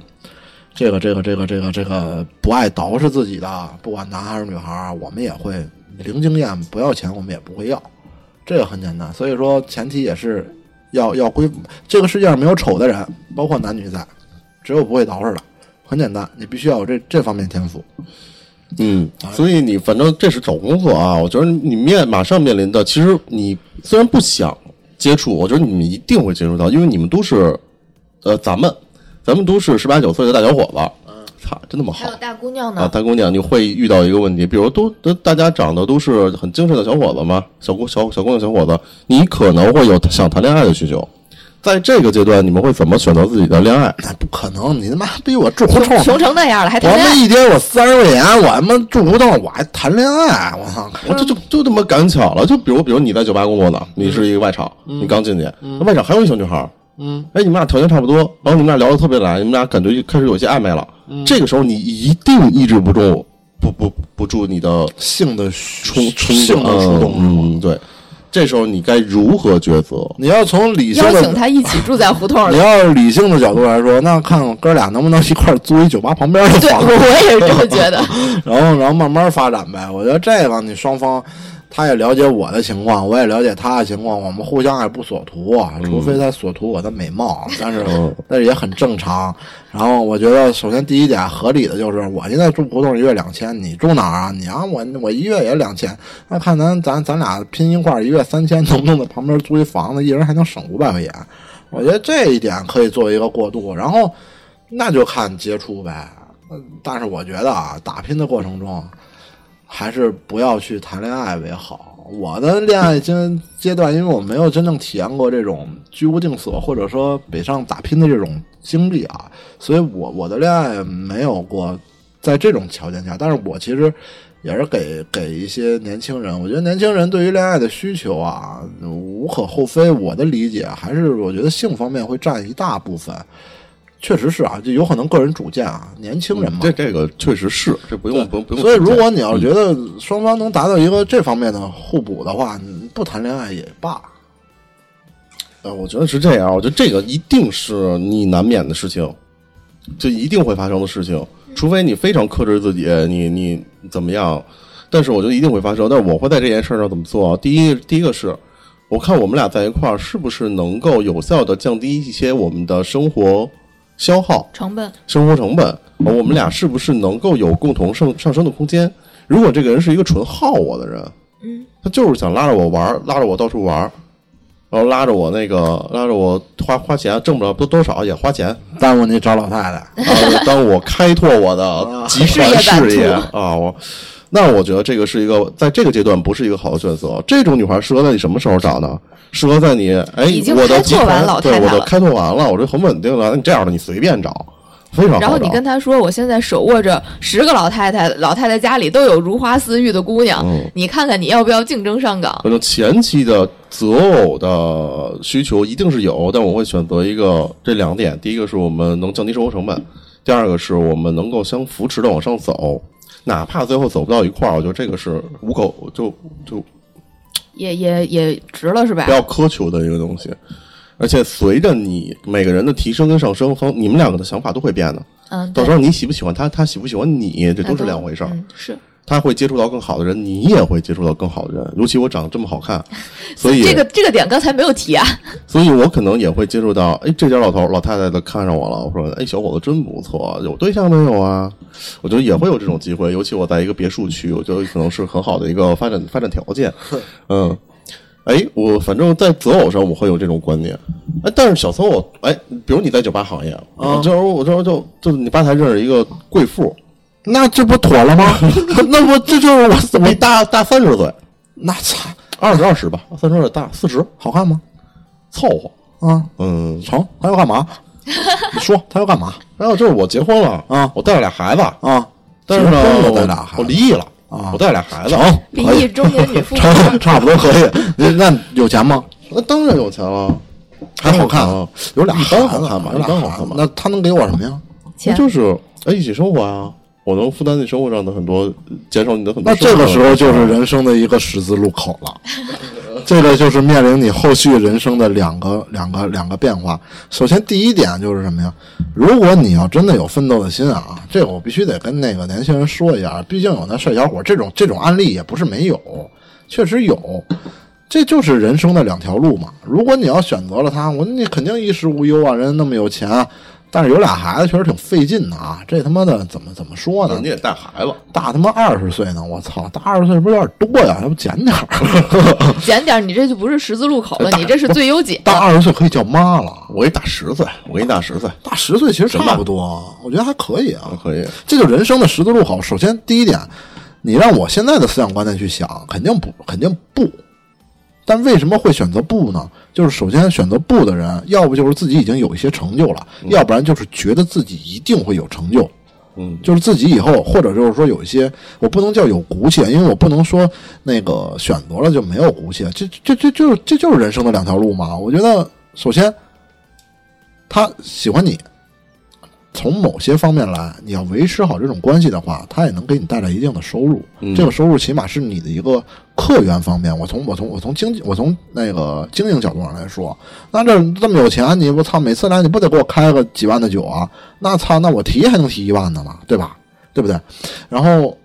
这个这个这个这个这个不爱捯饬自己的，不管男孩儿女孩儿，我们也会零经验不要钱，我们也不会要，这个很简单。所以说前提也是要要规，这个世界上没有丑的人，包括男女在，只有不会捯饬的。很简单，你必须要有这这方面天赋。嗯，所以你反正这是找工作啊，我觉得你面马上面临的，其实你虽然不想接触，我觉得你们一定会接触到，因为你们都是，呃，咱们，咱们都是十八九岁的大小伙子，操，真那么好还有大姑娘啊！呢，大姑娘，你会遇到一个问题，比如都都大家长得都是很精神的小伙子吗，小姑小小姑娘小伙子，你可能会有想谈恋爱的需求，在这个阶段，你们会怎么选择自己的恋爱？那不可能，你他妈逼我住胡同，穷成那样了还我他妈谈恋爱？一天我三十块钱，我他妈住胡同，我还谈恋爱，我操！我这就就他妈赶巧了，就比如比如你在酒吧工作呢，你是一个外场，你刚进去，那外场还有一小女孩，嗯，哎，你们俩条件差不多，然后你们俩聊得特别来，你们俩感觉就开始有些暧昧了，这个时候你一定抑制不住，不不不住你的性的冲冲性的触动，嗯，对，这时候你该如何抉择？你要从理性的邀请他一起住在胡同里。你要是理性的角度来说，那看我哥俩能不能一块租一酒吧旁边的对，房我，我也是这么觉得。<laughs> 然后然后慢慢发展呗。我觉得这个你双方，他也了解我的情况，我也了解他的情况，我们互相也不所图啊，除非他所图我的美貌，<laughs> 但是但是也很正常。然后我觉得，首先第一点合理的就是，我现在住胡同一月两千，你住哪儿啊？你啊，我我一月也两千，那看咱咱咱俩拼一块儿，一月三千，能不能在旁边租一房子，一人还能省五百块钱？我觉得这一点可以作为一个过渡，然后那就看接触呗。嗯但是我觉得啊，打拼的过程中，还是不要去谈恋爱为好。我的恋爱经阶段，因为我没有真正体验过这种居无定所或者说北上打拼的这种经历啊，所以我我的恋爱没有过在这种条件下。但是我其实也是给给一些年轻人，我觉得年轻人对于恋爱的需求啊，无可厚非。我的理解还是，我觉得性方面会占一大部分。确实是啊，就有可能个人主见啊，年轻人嘛，这这个确实是，这不用不用不用。所以，如果你要是觉得双方能达到一个这方面的互补的话，你不谈恋爱也罢。呃，我觉得是这样，我觉得这个一定是你难免的事情，就一定会发生的事情，除非你非常克制自己，你你怎么样？但是我觉得一定会发生。但是我会在这件事上怎么做？第一，第一个是，我看我们俩在一块儿是不是能够有效的降低一些我们的生活消耗、成本，生活成本，我们俩是不是能够有共同上上升的空间？如果这个人是一个纯耗我的人，嗯，他就是想拉着我玩，拉着我到处玩，然后拉着我那个拉着我花花钱，挣不了多多少也花钱，耽误你找老太太，然后当我开拓我的集团事业。啊，我那我觉得这个是一个在这个阶段不是一个好的选择。这种女孩适合在你什么时候找呢？适合在你哎已，经我的集开拓完老太太了对我的开拓完了，我这很稳定了。那你这样的你随便找，非常好。然后你跟他说，我现在手握着十个老太太，老太太家里都有如花似玉的姑娘，嗯你看看你要不要竞争上岗？反正前期的择偶的需求一定是有，但我会选择一个这两点：第一个是我们能降低生活成本，第二个是我们能够相扶持的往上走，哪怕最后走不到一块儿，我觉得这个是无可就就也也也值了是吧不？要苛求的一个东西。而且随着你每个人的提升跟上升，和你们两个的想法都会变的。嗯，到时候你喜不喜欢他，他喜不喜欢你，这都是两回事儿。嗯，是。他会接触到更好的人，你也会接触到更好的人。尤其我长得这么好看，<laughs> 所以这个这个点刚才没有提啊。<laughs> 所以我可能也会接触到，哎，这家老头老太太的看上我了，我说，哎，小伙子真不错，有对象没有啊？我觉得也会有这种机会，尤其我在一个别墅区，我觉得可能是很好的一个发展发展条件。<laughs> 嗯，哎，我反正在择偶上我会有这种观念，哎，但是小曾我，哎，比如你在酒吧行业，啊，这时候我这时候就就你吧台认识一个贵妇，那这不妥了吗？<laughs> <laughs> 那不这就是我怎么比大大三十岁，那操二十二十吧，三十有点大，四十好看吗？凑合，啊，嗯，成，他要干嘛？<laughs> 你说他要干嘛然后就是我结婚了啊我带了俩孩子，啊？但是呢结婚了我带俩孩子我离异了啊我带俩孩子，成，离可以异中年女富成，差不多可以。那那有钱吗？那当然有钱了，还好看啊，有俩一般孩子好看吧有俩一般好看吧孩子那他能给我什么呀？那钱，就是哎一起生活啊，我能负担你生活上的很多，减少你的很多那。这个时候就是人生的一个十字路口了，这个就是面临你后续人生的两个两个两个变化。首先第一点就是什么呀？如果你要真的有奋斗的心啊，这个我必须得跟那个年轻人说一下，毕竟有那帅小伙这种这种案例也不是没有，确实有。这就是人生的两条路嘛。如果你要选择了他，我你肯定衣食无忧啊，人家那么有钱，但是有俩孩子确实挺费劲的啊。这他妈的怎么怎么说呢你？也带孩子，大他妈二十岁呢，我操，大二十岁是不是有点多呀？要不减点儿？<laughs> 减点儿，你这就不是十字路口了，你这是最优解。大二十岁可以叫妈了，我给你打十岁，我给你打十岁，大十岁其实差不多，我觉得还可以啊。可以。这就人生的十字路口。首先，第一点，你让我现在的思想观念去想，肯定不，肯定不。但为什么会选择不呢？就是首先选择不的人，要不就是自己已经有一些成就了，要不然就是觉得自己一定会有成就。嗯，就是自己以后，或者就是说有一些，我不能叫有骨气，因为我不能说那个选择了就没有骨气，这这这就是这就是人生的两条路嘛。我觉得，首先他喜欢你，从某些方面来，你要维持好这种关系的话，他也能给你带来一定的收入。嗯这个收入起码是你的一个客源方面。我从我从我从经济我从那个经营角度上来说，那这这么有钱，你我操，每次来你不得给我开个几万的酒啊？那操，那我提还能提一万的嘛，对吧？对不对？然后，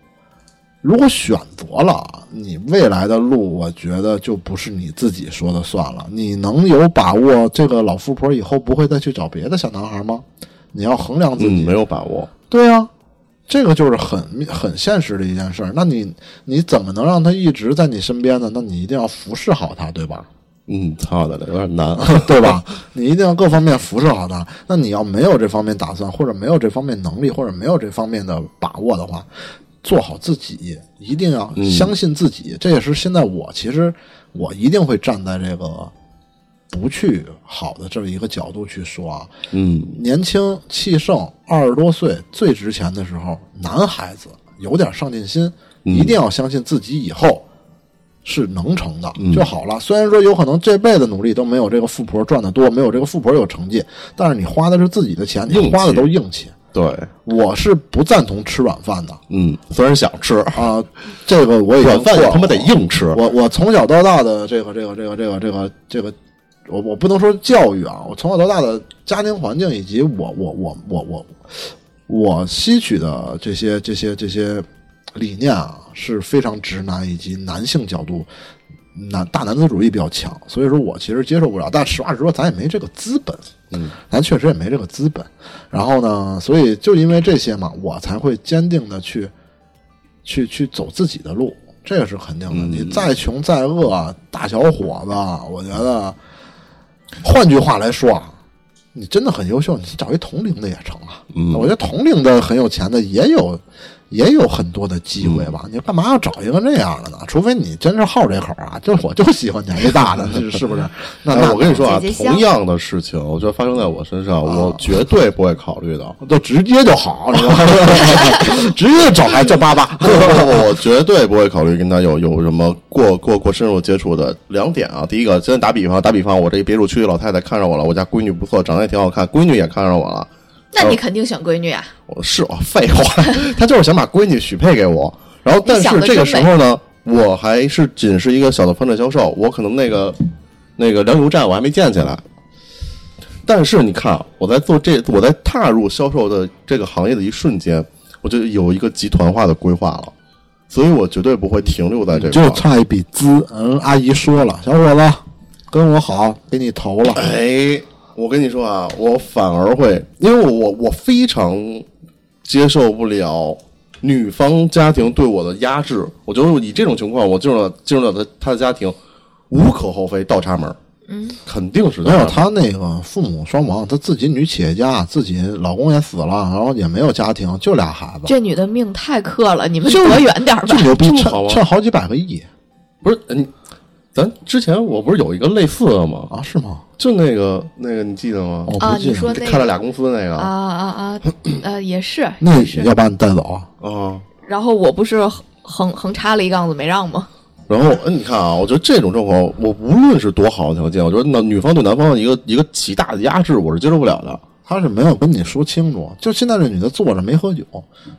如果选择了你未来的路，我觉得就不是你自己说的算了。你能有把握这个老富婆以后不会再去找别的小男孩吗？你要衡量自己。嗯，没有把握。对啊，这个就是很很现实的一件事儿。那你你怎么能让他一直在你身边呢？那你一定要服侍好他，对吧？嗯，操的，有点难。<laughs> 对吧？<laughs> 你一定要各方面服侍好他。那你要没有这方面打算，或者没有这方面能力，或者没有这方面的把握的话，做好自己，一定要相信自己。这也是现在我其实我一定会站在这个不去好的这么一个角度去说啊。嗯，年轻气盛，二十多岁最值钱的时候，男孩子有点上进心，一定要相信自己以后是能成的就好了。虽然说有可能这辈子努力都没有这个富婆赚的多，没有这个富婆有成绩，但是你花的是自己的钱，你硬花的都硬气。对，我是不赞同吃软饭的嗯，虽然想吃，啊，这个我也软饭也他妈得硬吃。我我从小到大的这个这个这个这个这个这个，我我不能说教育啊，我从小到大的家庭环境以及我我我我我我吸取的这些这些这些理念啊，是非常直男以及男性角度。男大男子主义比较强，所以说我其实接受不了。但实话实说，咱也没这个资本，嗯，咱确实也没这个资本。然后呢，所以就因为这些嘛，我才会坚定的去去去走自己的路，这个是肯定的。嗯你再穷再饿，大小伙子，我觉得，换句话来说啊，你真的很优秀，你找一同龄的也成啊。嗯我觉得同龄的很有钱的也有。也有很多的机会吧，嗯你干嘛要找一个这样的呢？除非你真是好这口啊，就是我就喜欢年纪大的，是 <laughs> 是不是？那我跟你说啊同样的事情，我觉得发生在我身上，我绝对不会考虑的。<laughs> 就直接就好，你知道吗？<laughs> 直接找来叫爸爸。不不不，我绝对不会考虑跟他有有什么过过过深入接触的两点啊。第一个，现在打比方，打比方，我这个别墅区老太太看上我了，我家闺女不错，长得也挺好看，闺女也看上我了。那你肯定选闺女啊？我是啊废话，<laughs> 他就是想把闺女许配给我。然后，但是这个时候呢，我还是仅是一个小的房产销售，我可能那个那个粮油站我还没建起来。但是你看啊，我在做这，我在踏入销售的这个行业的一瞬间，我就有一个集团化的规划了，所以我绝对不会停留在这就。差一笔资。嗯，阿姨说了，小伙子跟我好，给你投了。哎，我跟你说啊，我反而会，因为我我非常接受不了女方家庭对我的压制。我觉得以这种情况，我进入了进入了他他的家庭，无可厚非，倒插门。嗯，肯定是没有，他那个父母双亡，他自己女企业家，自己老公也死了，然后也没有家庭，就俩孩子，这女的命太克了，你们就躲远点吧就。牛逼，趁好几百个亿不是你，咱之前我不是有一个类似的吗？啊？是吗？就那个那个，你记得吗？啊，我不记得。你说那个开了俩公司那个啊啊啊，<coughs> 呃，也是那。要把你带走啊？啊。然后我不是横横横插了一杠子没让吗？然后，嗯，你看啊，我觉得这种状况，我无论是多好的条件，我觉得那女方对男方的一个一个极大的压制，我是接受不了的。他是没有跟你说清楚，就现在这女的坐着没喝酒，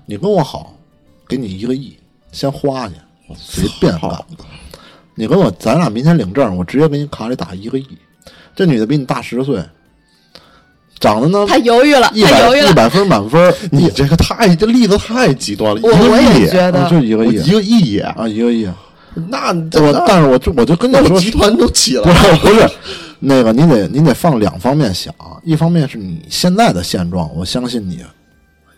你跟我好，给你一个亿，先花去，随便干操。你跟我，咱俩明天领证，我直接给你卡里打一个亿。这女的比你大十岁，长得呢她犹豫了，一他犹豫了。百一百分满分，你这个太这例子太极端了，我一个我也亿觉得啊就一个亿一个亿啊，一个亿。那我但是我就我就跟你说，那集团都起了不，是不是，那个你得你得放两方面想，一方面是你现在的现状，我相信你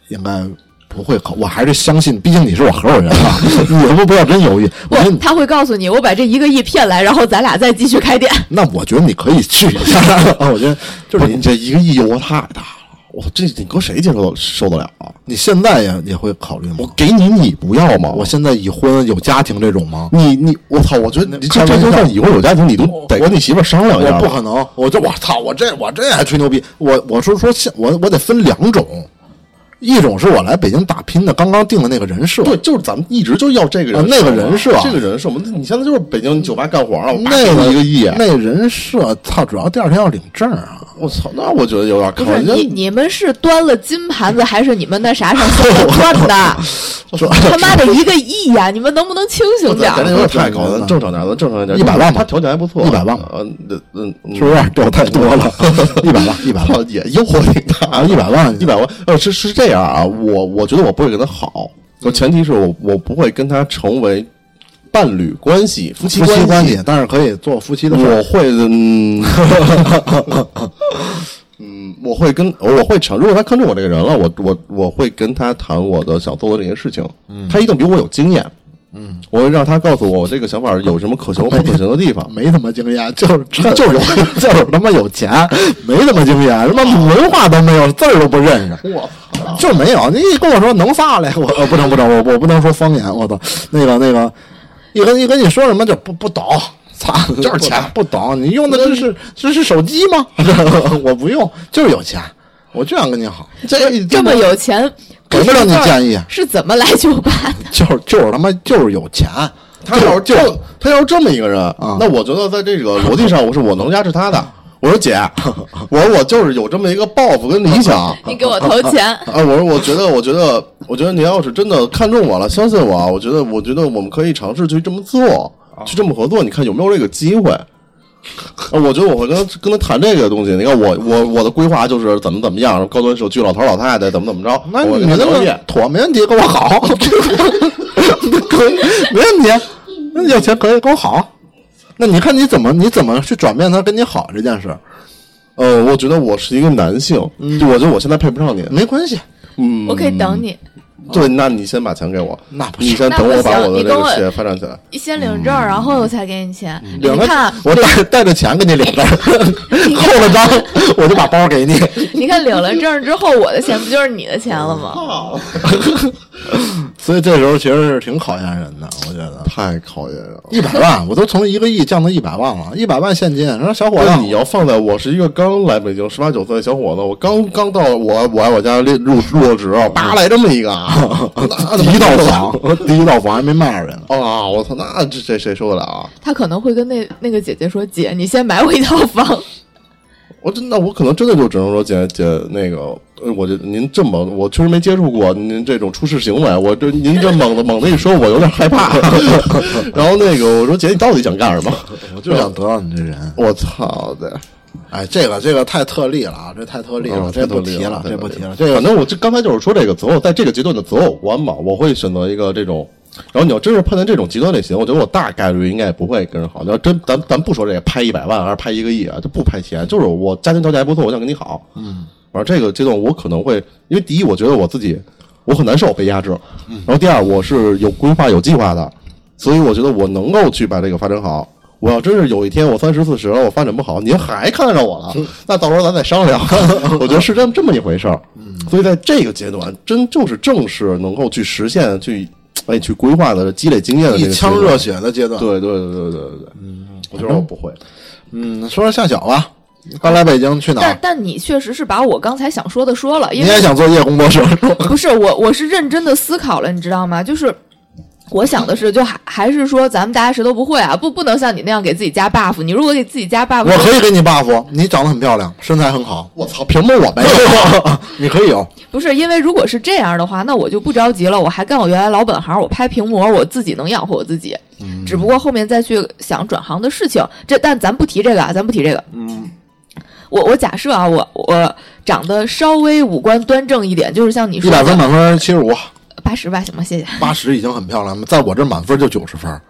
应该不会考，我还是相信，毕竟你是我合伙人啊，<laughs> 你不不要真犹豫，不，他会告诉你，我把这一个亿骗来，然后咱俩再继续开店。<laughs> 那我觉得你可以去一下，<laughs> 我觉得就是你不是你这一个亿诱惑太大了，我这你搁谁接受受得了啊？你现在也也会考虑吗我？给你，你不要吗？我现在已婚有家庭这种吗？你你我操！我觉得你这这就算以后有家庭，你都得跟你媳妇商量一下。我不可能，我就我操，我这我这还吹牛逼，我我说说现我我得分两种，一种是我来北京打拼的，刚刚定的那个人设，对，就是咱们一直就要这个人啊那个人设这个人设嘛。你现在就是北京酒吧干活了，那个一个亿，那人设，操，主要第二天要领证啊。我操！那我觉得有点不靠人家是你你们是端了金盘子，还是你们那啥上 <laughs> 镶了钻的？他妈的一个亿呀！你们能不能清醒点儿？咱这有点太高了，正常点，咱正常点。100万吧他条件还不错，100万呃嗯，是不是掉太多了？一百万，一百万操，也诱惑挺大啊，一百万，一百万，<laughs> <laughs> 呃，是是这样啊，我我觉得我不会跟他好，我前提是我我不会跟他成为伴侣关系、夫妻夫妻关系系，，但是可以做夫妻的事。我会嗯，嗯，我会跟我会承，如果他看中我这个人了，我我我会跟他谈我的想做的这些事情，他一定比我有经验。嗯，我会让他告诉我我这个想法有什么可行不可行的地方。<laughs> 没他妈经验，就是 <laughs> 就是有，<laughs> 就是他妈有钱，没他妈经验，他妈文化都没有，字儿都不认识。我操！就没有，你跟我说能发来，我呃不能不能，我我不能说方言，我操，那个那个，一跟一跟你说什么就不不懂，操，就是钱不懂，你用的这是这是手机吗？我不用，就是有钱，我就想跟你好，这这么有钱，给不了你建议，是怎么来酒吧的？<laughs> 就是就是他妈就是有钱，他要是就他要是这么一个人，啊那我觉得在这个逻辑上，我是我能压制他的。我说姐，<laughs> 我说我就是有这么一个抱负跟理想。<laughs> 你给我投钱，啊，我说，我觉得，我觉得，我觉得您要是真的看中我了，相信我啊，我觉得，我觉得我们可以尝试去这么做，去这么合作，你看有没有这个机会？啊，我觉得我会跟他跟他谈这个东西。你看我我我的规划就是怎么怎么样，高端社区老头老太太怎么怎么着，那你那跟他聊一遍个妥没问题，跟我好，<laughs> 可以没问题，那有钱可以跟我好。那你看你怎么你怎么去转变他跟你好这件事？呃，我觉得我是一个男性，就我觉得我现在配不上你。没关系，嗯，我可以等你。对，那你先把钱给我，那不行你先等我把我的这个事业发展起来。先领证，然后我才给你钱。你领了看，我带带着钱给你领证，<laughs> 扣了章我就把包给你。<laughs> 你看领了证之后，我的钱不就是你的钱了吗？<laughs> <laughs> 所以这时候其实是挺考验人的，我觉得太考验人了。一百万我都从一个亿降到一百万了，一百万现金，说小伙子你要放在我是一个刚来北京十八九岁的小伙子，我刚刚到我我爱我家入入入了职，叭来这么一个，<laughs> 一套房，第一套房还没卖出去呢。啊！我操，那这谁谁受得了啊？他可能会跟那那个姐姐说：“姐，你先买我一套房。我真那我可能真的就只能说姐姐那个，呃我就您这么我确实没接触过您这种出事行为，我这您这猛的猛的一说，我有点害怕。<laughs> 然后那个我说姐你到底想干什么？我就想得到你这人。我操的！哎，这个这个太特例了啊，这太特例了，嗯这不提了，这不提了。这个反正我这刚才就是说这个择偶，在这个阶段的择偶观嘛，我会选择一个这种。然后你要真是碰见这种极端类型，我觉得我大概率应该也不会跟人好。你要真咱咱不说这个拍一百万还是拍一个亿啊，就不拍钱，就是我家庭条件还不错，我想跟你好。嗯，反正这个阶段我可能会，因为第一，我觉得我自己我很难受被压制，然后第二，我是有规划有计划的，所以我觉得我能够去把这个发展好。我要真是有一天我三十四十了，我发展不好，您还看得上我了，那到时候咱再商量。<laughs> 我觉得是这么这么一回事儿。所以在这个阶段，真就是正是能够去实现、去哎去规划的、积累经验的这一个阶段腔热。血的阶段。对对对对对对对，嗯，我觉得我不会。嗯，说说夏小吧，刚来北京去哪但儿？但你确实是把我刚才想说的说了，你因为也想做夜工作者是吧？不是我，我是认真的思考了，你知道吗？就是我想的是，就还还是说咱们大家谁都不会啊，不不能像你那样给自己加 buff。你如果给自己加 buff，我可以给你 buff，你长得很漂亮，身材很好，我操，凭什么我没有？你可以有。<laughs> 不是因为如果是这样的话，那我就不着急了，我还干我原来老本行，我拍屏模，我自己能养活我自己。只不过后面再去想转行的事情，这但咱不提这个啊，咱不提这个。嗯，我我假设啊，我我长得稍微五官端正一点，就是像你一说的百分满分七十五，八十吧，行吗？谢谢。八十已经很漂亮了，在我这满分就九十分，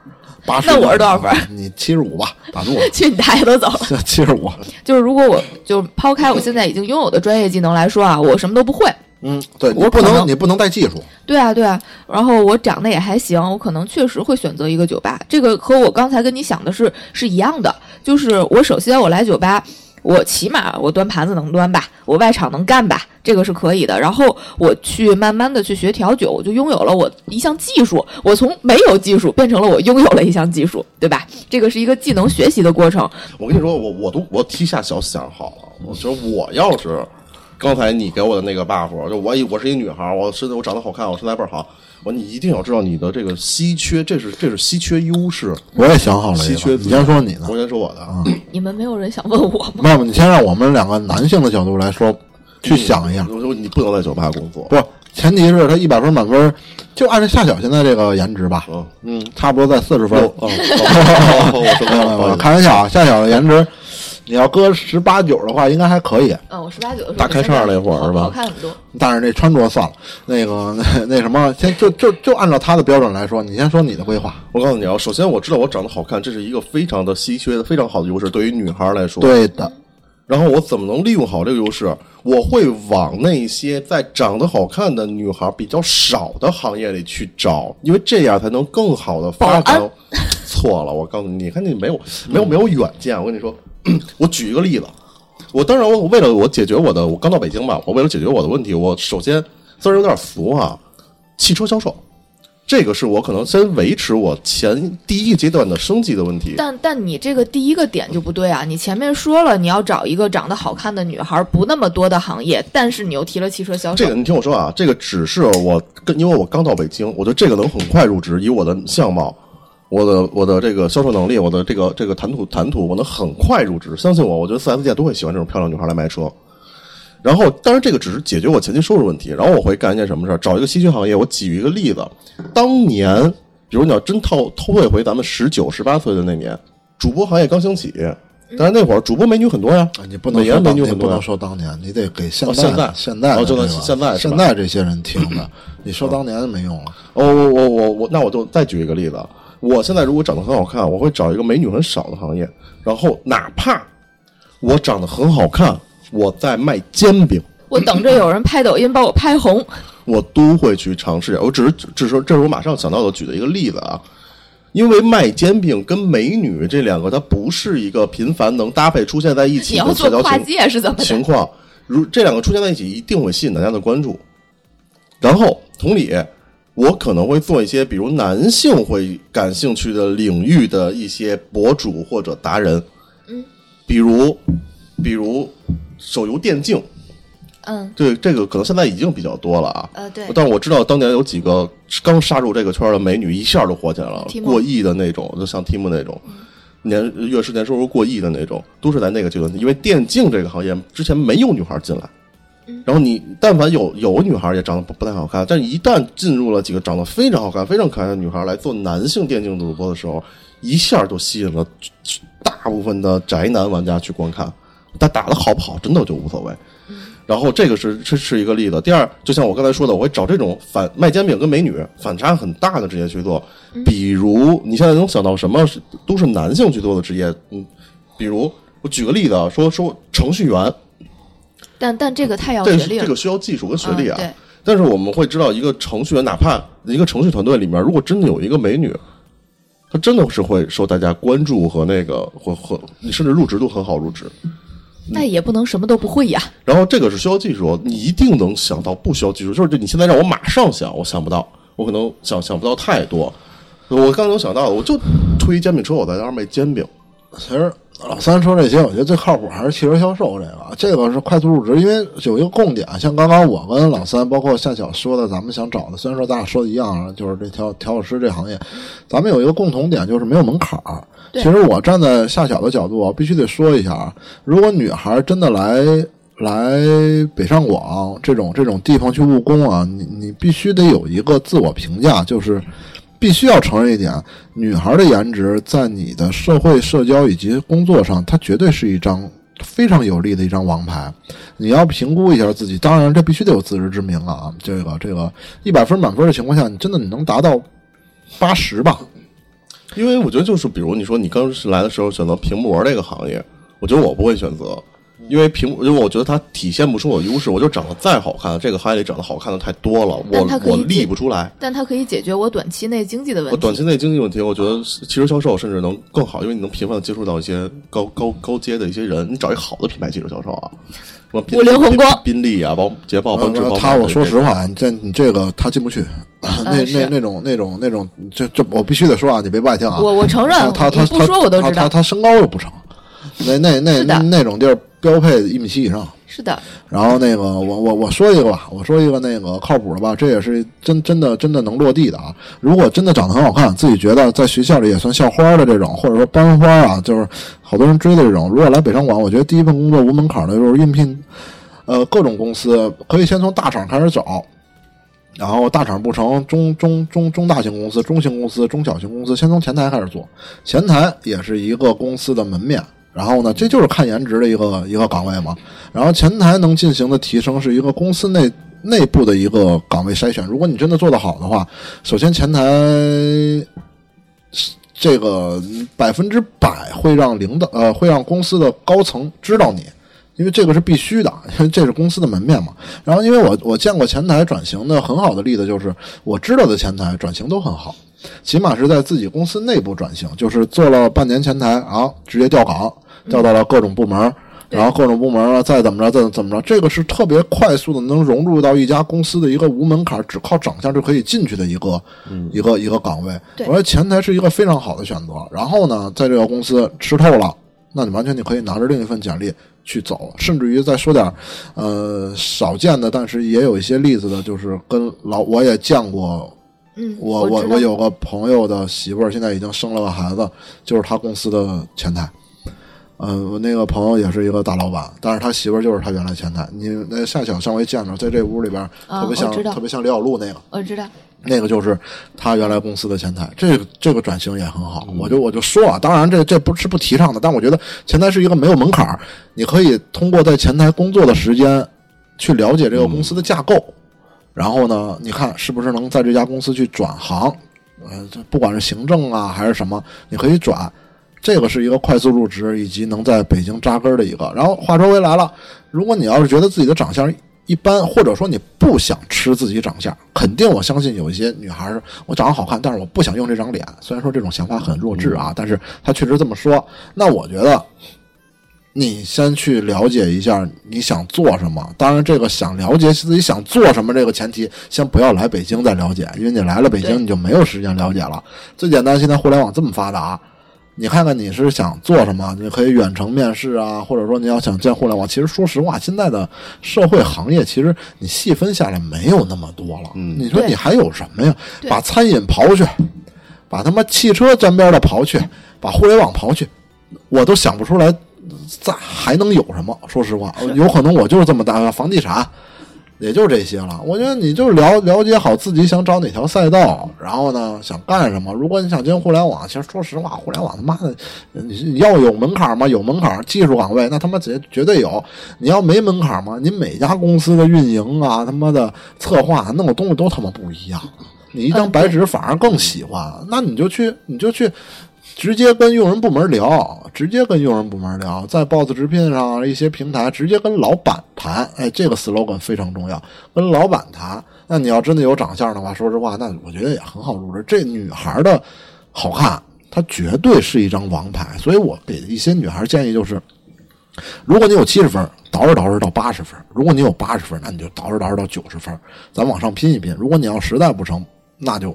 八十，那我是多少分？你七十五吧，打住，去你大爷都走了。<laughs> 七十五。就是如果我就抛开我现在已经拥有的专业技能来说啊，我什么都不会。嗯，对我不能，你不能带技术。对啊，对啊，然后我长得也还行，我可能确实会选择一个酒吧。这个和我刚才跟你想的是是一样的，就是我首先我来酒吧，我起码我端盘子能端吧，我外场能干吧，这个是可以的。然后我去慢慢的去学调酒，我就拥有了我一项技术，我从没有技术变成了我拥有了一项技术，对吧？这个是一个技能学习的过程。我跟你说，我我都我提下小想好了，我觉得我要是刚才你给我的那个 buff，就我一我是一女孩，我身我长得好看，我身材倍儿好，你一定要知道你的这个稀缺，这是这是稀缺优势。我也想好了稀缺你先说你的。我先说我的，啊你们没有人想问我吗？那么你先让我们两个男性的角度来说，去想一下。我说你不能在酒吧工作，不，前提是他一百分满分，就按照夏晓现在这个颜值吧，嗯嗯，差不多在四十分。我 <laughs> 开玩笑啊，夏晓的颜值，你要搁十八九的话，应该还可以。嗯，我十八九的时候大开叉那会儿是吧好看很多。但是那穿着算了，那个那 <laughs> 那什么，先就就就按照他的标准来说，你先说你的规划。我告诉你啊，首先我知道我长得好看，这是一个非常的稀缺的、非常好的优势，对于女孩来说。。对的，然后我怎么能利用好这个优势？我会往那些在长得好看的女孩比较少的行业里去找，因为这样才能更好的发展。错了，我告诉你，你看你没有没有没有远见。我跟你说，<clears throat> 我举一个例子，我当然我为了我解决我的，我刚到北京嘛，我为了解决我的问题，我首先虽然有点俗啊、汽车销售。这个是我可能先维持我前第一阶段的生计的问题。但但你这个第一个点就不对啊！你前面说了你要找一个长得好看的女孩，不那么多的行业，但是你又提了汽车销售这个，你听我说啊，这个只是我跟，因为我刚到北京，我觉得这个能很快入职，以我的相貌，我的我的这个销售能力，我的这个这个谈吐谈吐，我能很快入职。相信我，我觉得四 S 店都会喜欢这种漂亮女孩来卖车。然后，当然这个只是解决我前期收入问题，然后我会干一件什么事儿？找一个稀缺行业。我举一个例子，当年，比如你要真套偷退回咱们十九、十八岁的那年，主播行业刚兴起，但是那会儿主播美女很多呀，啊你不能美女很多不能。说当年，你得给现在哦现在现在哦就能现在现在这些人听的，你说当年没用了。哦，我我我我，那我就再举一个例子。我现在如果长得很好看，我会找一个美女很少的行业，然后哪怕我长得很好看，我在卖煎饼，我等着有人拍抖音把我拍红。我都会去尝试。我只是只是这是我马上想到的举的一个例子啊，因为卖煎饼跟美女这两个，它不是一个频繁能搭配出现在一你起的社交情界是怎么？情况，如这两个出现在一起，一定会吸引大家的关注。然后同理，我可能会做一些比如男性会感兴趣的领域的一些博主或者达人，嗯，比如比如手游电竞，嗯。对这个可能现在已经比较多了啊。呃对，但我知道当年有几个刚杀入这个圈的美女，一下就火起来了，过亿的那种，就像 Tim 那种，年月是年收入过亿的那种，都是在那个阶段。因为电竞这个行业之前没有女孩进来，然后你但凡有有女孩也长得不不太好看，但是一旦进入了几个长得非常好看、非常可爱的女孩来做男性电竞主播的时候，一下就吸引了大部分的宅男玩家去观看。他打的好不好，真的就无所谓。然后这个是是是一个例子。第二，就像我刚才说的，我会找这种反卖煎饼跟美女反差很大的职业去做。比如你现在能想到什么是都是男性去做的职业？嗯，比如我举个例子啊，说说程序员，但但这个太要这学历了，这个需要技术跟学历啊。嗯对但是我们会知道，一个程序员，哪怕一个程序团队里面，如果真的有一个美女，她真的是会受大家关注和那个和和，你甚至入职都很好入职。那也不能什么都不会呀。然后这个是需要技术，你一定能想到不需要技术，就是这你现在让我马上想，我想不到，我可能想想不到太多。我刚能想到的，我就推煎饼车，我在那儿卖煎饼。其实老三说这些，我觉得最靠谱还是汽车销售这个，这个是快速入职，因为有一个共点，像刚刚我跟老三，包括夏晓说的，咱们想找的，虽然说咱俩说的一样，就是这调调酒师这行业，咱们有一个共同点，就是没有门槛儿。其实我站在夏晓的角度，我必须得说一下啊，如果女孩真的来来北上广这种这种地方去务工啊，你你必须得有一个自我评价，就是必须要承认一点，女孩的颜值在你的社会社交以及工作上，它绝对是一张非常有利的一张王牌。你要评估一下自己，当然这必须得有自知之明了啊。这个这个一百分满分的情况下，你真的你能达到八十吧？因为我觉得就是，比如你说你刚是来的时候选择屏模这个行业，我觉得我不会选择，因为屏，因为我觉得它体现不出我的优势。我就长得再好看，这个行业里长得好看的太多了，我我立不出来。但它可以解决我短期内经济的问题。我短期内经济问题，我觉得汽车销售甚至能更好，因为你能频繁的接触到一些高高高阶的一些人。你找一个好的品牌汽车销售啊，什么宾五菱宏光宾利啊，包捷豹、奔驰、他，我说实话，这你这个他进不去，那那那种那种那种，这这我必须得说啊，你别不爱听啊。我我承认，他他不说我都知道。他他他身高又不成，那那那那那种地儿标配一米七以上。是的，然后那个我我我说一个吧，我说一个那个靠谱的吧，这也是真真的真的能落地的啊。如果真的长得很好看，自己觉得在学校里也算校花的这种，或者说班花啊，就是好多人追的这种，如果来北上广，我觉得第一份工作无门槛的就是应聘，呃，各种公司可以先从大厂开始找。然后大厂不成，中中中中大型公司、中型公司、中小型公司，先从前台开始做。前台也是一个公司的门面。然后呢，这就是看颜值的一个一个岗位嘛。然后前台能进行的提升是一个公司内内部的一个岗位筛选。如果你真的做得好的话，首先前台这个百分之百会让领导呃会让公司的高层知道你。因为这个是必须的，因为这是公司的门面嘛。然后，因为我我见过前台转型的很好的例子，就是我知道的前台转型都很好，起码是在自己公司内部转型，就是做了半年前台啊，直接调岗，调到了各种部门，然后各种部门啊再怎么着再怎么着，这个是特别快速的能融入到一家公司的一个无门槛，只靠长相就可以进去的一个、一个一个岗位。对我说前台是一个非常好的选择。然后呢，在这个公司吃透了。那你完全你可以拿着另一份简历去走，甚至于再说点，呃，少见的，但是也有一些例子的，就是跟老我也见过，嗯，我我我有个朋友的媳妇儿现在已经生了个孩子，就是他公司的前台。嗯，我那个朋友也是一个大老板，但是他媳妇儿就是他原来前台。你那夏小上回见着，在这屋里边啊特别像、特别像李小璐那个，我知道，那个就是他原来公司的前台，这个这个转型也很好。我就我就说啊，当然这这不是不提倡的，但我觉得前台是一个没有门槛儿，你可以通过在前台工作的时间去了解这个公司的架构，然后呢，你看是不是能在这家公司去转行，呃，这不管是行政啊还是什么，你可以转。这个是一个快速入职以及能在北京扎根的一个。然后话说回来了，如果你要是觉得自己的长相一般，或者说你不想吃自己长相，肯定我相信有一些女孩儿，我长得好看，但是我不想用这张脸。虽然说这种想法很弱智啊，但是她确实这么说。那我觉得，你先去了解一下你想做什么。当然，这个想了解自己想做什么这个前提，先不要来北京再了解，因为你来了北京你就没有时间了解了。最简单，现在互联网这么发达。你看看你是想做什么？你可以远程面试啊，或者说你要想见互联网。其实说实话，现在的社会行业，其实你细分下来没有那么多了。嗯你说你还有什么呀？把餐饮刨去，把他妈汽车沾边的刨去，把互联网刨去，我都想不出来，再还能有什么？说实话，有可能我就是这么大房地产。也就这些了，我觉得你就了了解好自己想找哪条赛道，然后呢想干什么。如果你想进互联网，其实说实话，互联网他妈的，你你要有门槛吗？有门槛，技术岗位那他妈绝绝对有。你要没门槛吗？你每家公司的运营啊，他妈的策划弄的东西都他妈不一样。你一张白纸反而更喜欢，那你就去，你就去。直接跟用人部门聊，直接跟用人部门聊，在 Boss 直聘上一些平台直接跟老板谈，哎，这个 slogan 非常重要，跟老板谈。那你要真的有长相的话，说实话，那我觉得也很好入职。这女孩的好看，她绝对是一张王牌。所以我给一些女孩建议就是，如果你有七十分，捯饬捯饬到八十分；如果你有八十分，那你就捯饬捯饬到九十分，咱往上拼一拼。如果你要实在不成，那就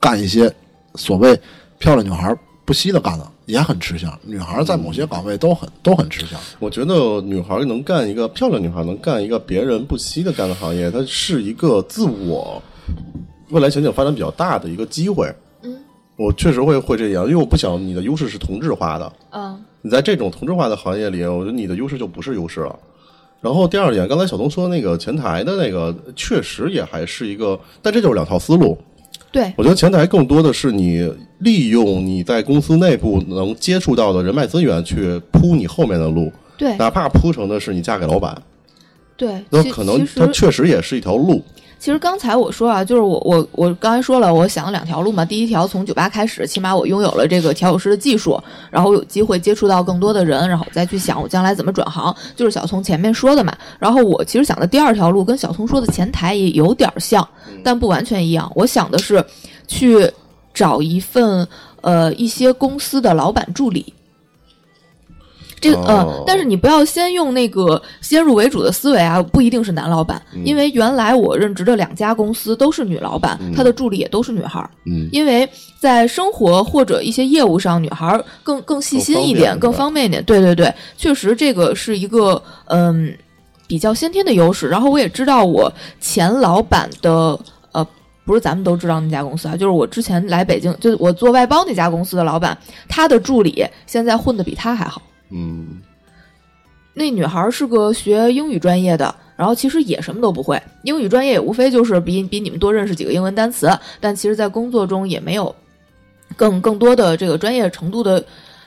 干一些所谓漂亮女孩不惜的干的，也很吃香。女孩在某些岗位都很都很吃香。我觉得女孩能干一个漂亮女孩能干一个别人不惜的干的行业，它是一个自我未来前景发展比较大的一个机会。嗯，我确实会会这样，因为我不想你的优势是同质化的。嗯，你在这种同质化的行业里，我觉得你的优势就不是优势了。然后第二点，刚才小东说那个前台的那个，确实也还是一个，但这就是两套思路。对，我觉得前台更多的是你利用你在公司内部能接触到的人脉资源去铺你后面的路，对，哪怕铺成的是你嫁给老板。对，那可能它确实也是一条路。其实刚才我说啊，就是我我我刚才说了，我想了两条路嘛。第一条从酒吧开始，起码我拥有了这个调酒师的技术，然后有机会接触到更多的人，然后再去想我将来怎么转行，就是小聪前面说的嘛。然后我其实想的第二条路跟小聪说的前台也有点像，但不完全一样。我想的是去找一份呃一些公司的老板助理。这个呃哦，但是你不要先用那个先入为主的思维啊，不一定是男老板，因为原来我任职的两家公司都是女老板，她的助理也都是女孩儿。嗯，因为在生活或者一些业务上，女孩儿更更细心一点，更方便一点。对对对，确实这个是一个嗯比较先天的优势。然后我也知道我前老板的呃。不是咱们都知道那家公司啊，就是我之前来北京，就是我做外包那家公司的老板，他的助理现在混的比他还好。嗯，那女孩是个学英语专业的，然后其实也什么都不会，英语专业也无非就是比比你们多认识几个英文单词，但其实在工作中也没有更更多的这个专业程度的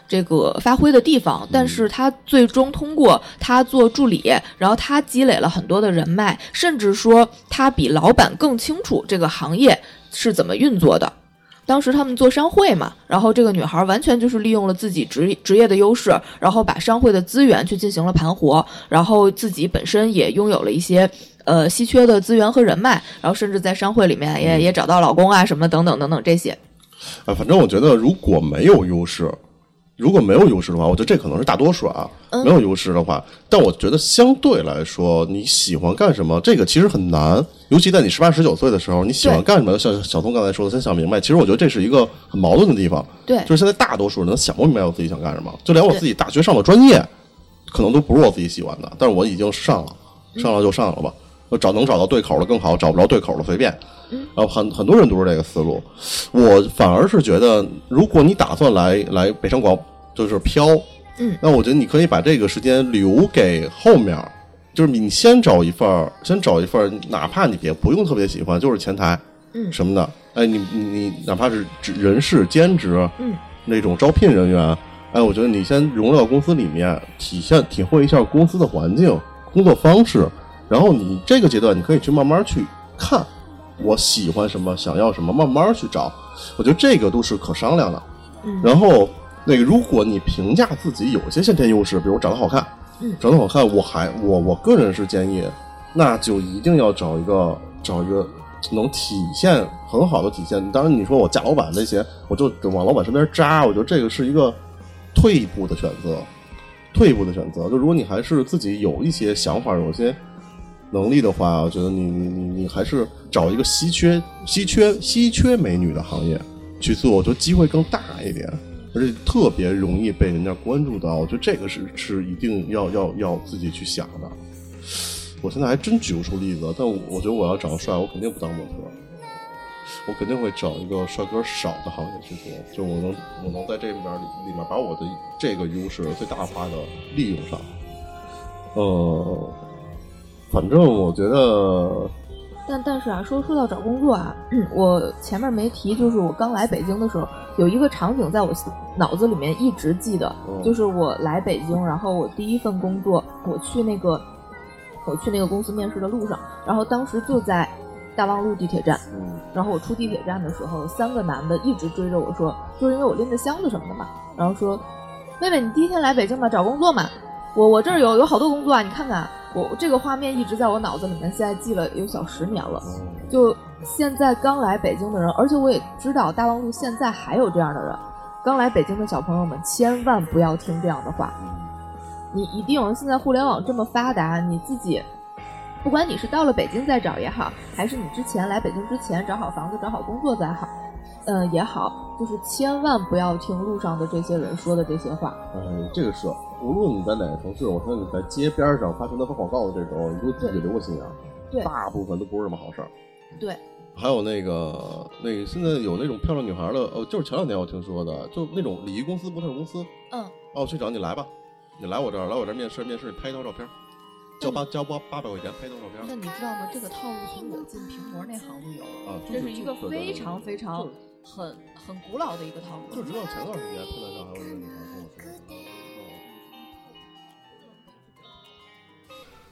这个发挥的地方。但是她最终通过她做助理，然后她积累了很多的人脉，甚至说她比老板更清楚这个行业是怎么运作的。当时他们做商会嘛，然后这个女孩完全就是利用了自己职职业的优势，然后把商会的资源去进行了盘活，然后自己本身也拥有了一些呃稀缺的资源和人脉，然后甚至在商会里面也也找到老公啊什么等等等等这些。啊，反正我觉得如果没有优势，如果没有优势的话，我觉得这可能是大多数啊。嗯没有优势的话，但我觉得相对来说，你喜欢干什么，这个其实很难。尤其在你十八十九岁的时候，你喜欢干什么？像小聪刚才说的，先想明白。其实我觉得这是一个很矛盾的地方。对就是现在大多数人都想不明白我自己想干什么，就连我自己大学上的专业，可能都不是我自己喜欢的，但是我已经上了，上了就上了吧。我找能找到对口的更好，找不着对口的随便。然后很很多人都是这个思路，我反而是觉得，如果你打算来来北上广就是漂，嗯，那我觉得你可以把这个时间留给后面，就是你先找一份儿，先找一份儿，哪怕你也不用特别喜欢，就是前台，嗯。什么的，哎，你你你哪怕是人事兼职，嗯，那种招聘人员，哎，我觉得你先融入到公司里面，体现体会一下公司的环境、工作方式，然后你这个阶段你可以去慢慢去看，我喜欢什么，想要什么，慢慢去找，我觉得这个都是可商量的。嗯然后那个，如果你评价自己有些先天优势，比如长得好看，嗯长得好看，我还我我个人是建议，那就一定要找一个找一个能体现很好的体现。当然，你说我嫁老板那些，我就往老板身边扎，我觉得这个是一个退一步的选择，退一步的选择。就如果你还是自己有一些想法，有些能力的话，我觉得你你你你还是找一个稀缺稀缺稀缺美女的行业去做，我觉得机会更大一点，而且特别容易被人家关注到。我觉得这个是是一定要要要自己去想的。我现在还真举不出例子，但我我觉得我要长得帅，我肯定不当模特，我肯定会找一个帅哥少的行业去做，就我能我能在这里面里面把我的这个优势最大化的利用上。呃，反正我觉得，但但是啊，说说到找工作啊，我前面没提，就是我刚来北京的时候，有一个场景在我脑子里面一直记得，嗯就是我来北京，然后我第一份工作，我去那个我去那个公司面试的路上，然后当时就在大望路地铁站，嗯然后我出地铁站的时候，三个男的一直追着我说，就是因为我拎着箱子什么的嘛，然后说：“妹妹，你第一天来北京嘛，找工作嘛？我我这儿有有好多工作啊，你看看。”我这个画面一直在我脑子里面，现在记了有小十年了。嗯就现在刚来北京的人，而且我也知道大望路现在还有这样的人。刚来北京的小朋友们，千万不要听这样的话。你一定现在互联网这么发达，你自己不管你是到了北京再找也好，还是你之前来北京之前找好房子、找好工作再好，嗯、也好，就是千万不要听路上的这些人说的这些话。嗯，这个是，无论你在哪个城市，我说你在街边上发传单发广告的这种，你都自己留个心眼儿，对大部分都不是什么好事儿。对，还有那个那个，现在有那种漂亮女孩的，呃，就是前两天我听说的，就那种礼仪公司、模特公司，嗯，哦，我去找你来吧，你来我这儿，来我这儿面试，面试你拍一张照片，交八交八八百块钱拍一张照片，那你知道吗？这个套路从我进平模那行就有了。啊，这是一个非常非常就是很很古老的一个套路。就知道前段时间碰到上还有一个女孩跟我说，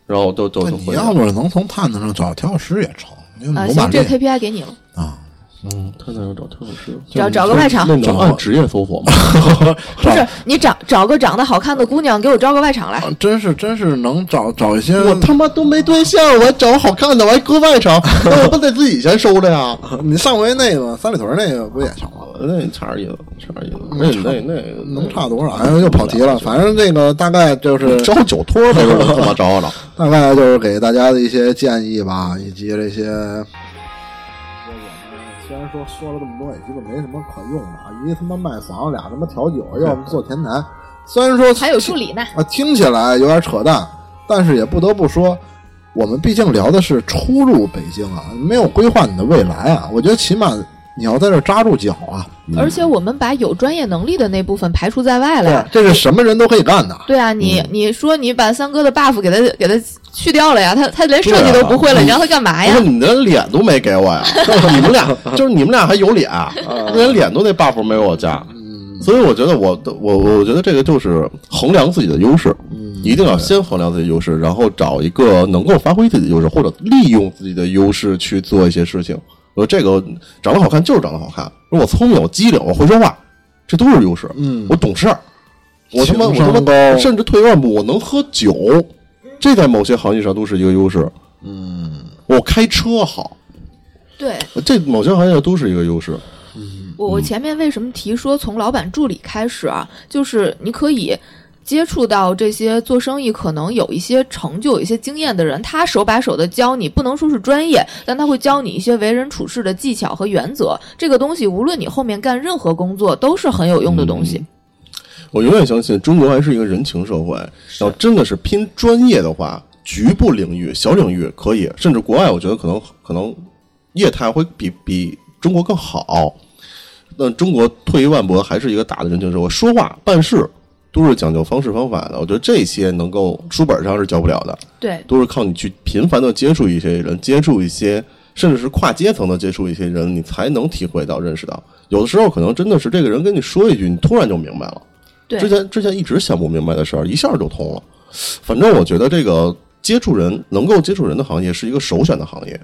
然后都都那你要不是能从探子上找调酒师也成，你啊，行，有马力这个 KPI 给你了，啊，嗯，他那要 <laughs> 找调酒师，找找个外场那能按职业搜索吗？<laughs> 不是你找找个长得好看的姑娘，给我招个外场来。啊真是真是能找找一些，我他妈都没对象，我还找好看的，我还搁外场，<laughs> 那我不得自己先收着呀？你上回那个三里屯那个不也成吗？那差点意思，差点意思，那那那能差多少？哎，又跑题了。反正这个大概就是招酒托没准他妈招着。大概就是给大家的一些建议吧，以及这些。虽然说说了这么多，也基本没什么可用的啊！一他妈卖房，俩他妈调酒，要么做前台。虽然说还有助理呢，啊，听起来有点扯淡，但是也不得不说，我们毕竟聊的是初入北京啊，没有规划你的未来啊。我觉得起码你要在这扎住脚啊。而且我们把有专业能力的那部分排除在外了呀。这是什么人都可以干的。对啊，你你说你把三哥的 buff 给他给他去掉了呀，他他连设计都不会了，你让他干嘛呀不是？你连脸都没给我呀？就 <laughs> 是你们俩，就是你们俩还有脸，连脸都那 buff 没有我加。所以我觉得我的我我觉得这个就是衡量自己的优势，一定要先衡量自己的优势，然后找一个能够发挥自己的优势，或者利用自己的优势去做一些事情。我这个长得好看就是长得好看，说我聪明，我机灵，我会说话，这都是优势。嗯我懂事儿，我他妈我他妈甚至退一万步，我能喝酒，这在某些行业上都是一个优势。嗯，我开车好，对这某些行业都是一个优势。我我前面为什么提说从老板助理开始啊？就是你可以。接触到这些做生意可能有一些成就、有一些经验的人，他手把手的教你，不能说是专业，但他会教你一些为人处事的技巧和原则。这个东西，无论你后面干任何工作，都是很有用的东西。我永远相信中国还是一个人情社会。要真的是拼专业的话，局部领域、小领域可以，甚至国外我觉得可能可能业态会比比中国更好。那中国退一万步，还是一个大的人情社会，说话办事都是讲究方式方法的。我觉得这些能够书本上是教不了的。对，都是靠你去频繁的接触一些人，接触一些甚至是跨阶层的接触一些人，你才能体会到、认识到。有的时候可能真的是这个人跟你说一句，你突然就明白了。对之前之前一直想不明白的事儿，一下就通了。反正我觉得这个接触人、能够接触人的行业是一个首选的行业。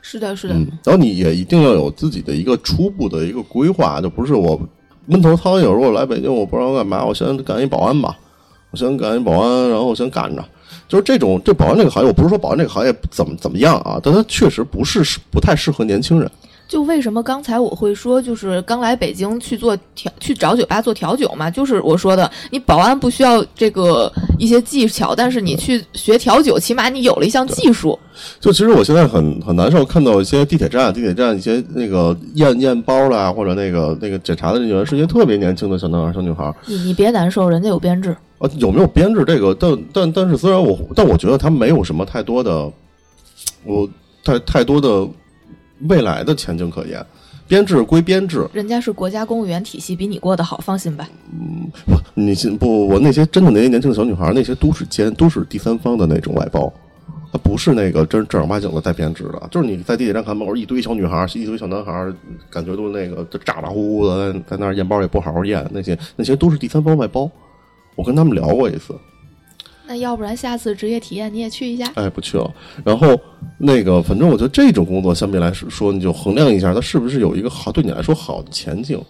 是的，是的，嗯，然后你也一定要有自己的一个初步的一个规划，就不是我闷头苍蝇。如果来北京，我不知道干嘛，我先干一保安吧，我先干一保安，然后我先干着。就是这种这保安这个行业，我不是说保安这个行业怎么怎么样啊，但它确实不是不太适合年轻人。就为什么刚才我会说，就是刚来北京去做调，去找酒吧做调酒嘛，就是我说的，你保安不需要这个一些技巧，但是你去学调酒，起码你有了一项技术。就其实我现在很很难受，看到一些地铁站、地铁站一些那个验验包啦，或者那个那个检查的人员，是一些特别年轻的小男孩、小女孩。你你别难受，人家有编制。啊，有没有编制这个？但但但是，虽然我，但我觉得他没有什么太多的，我太太多的未来的前景可言。编制归编制，人家是国家公务员体系，比你过得好，放心吧。嗯，不你信不？我那些真的那些年轻的小女孩，那些都是兼，都是第三方的那种外包，他不是那个真正儿八经的带编制的。就是你在地铁站看门口一堆小女孩，一堆小男孩，感觉都是那个咋咋呼呼的，在在那儿验包也不好好验，那些那些都是第三方外包。我跟他们聊过一次，那要不然下次职业体验你也去一下。哎，不去了。然后那个，反正我觉得这种工作相比来说，你就衡量一下，它是不是有一个好对你来说好的前景。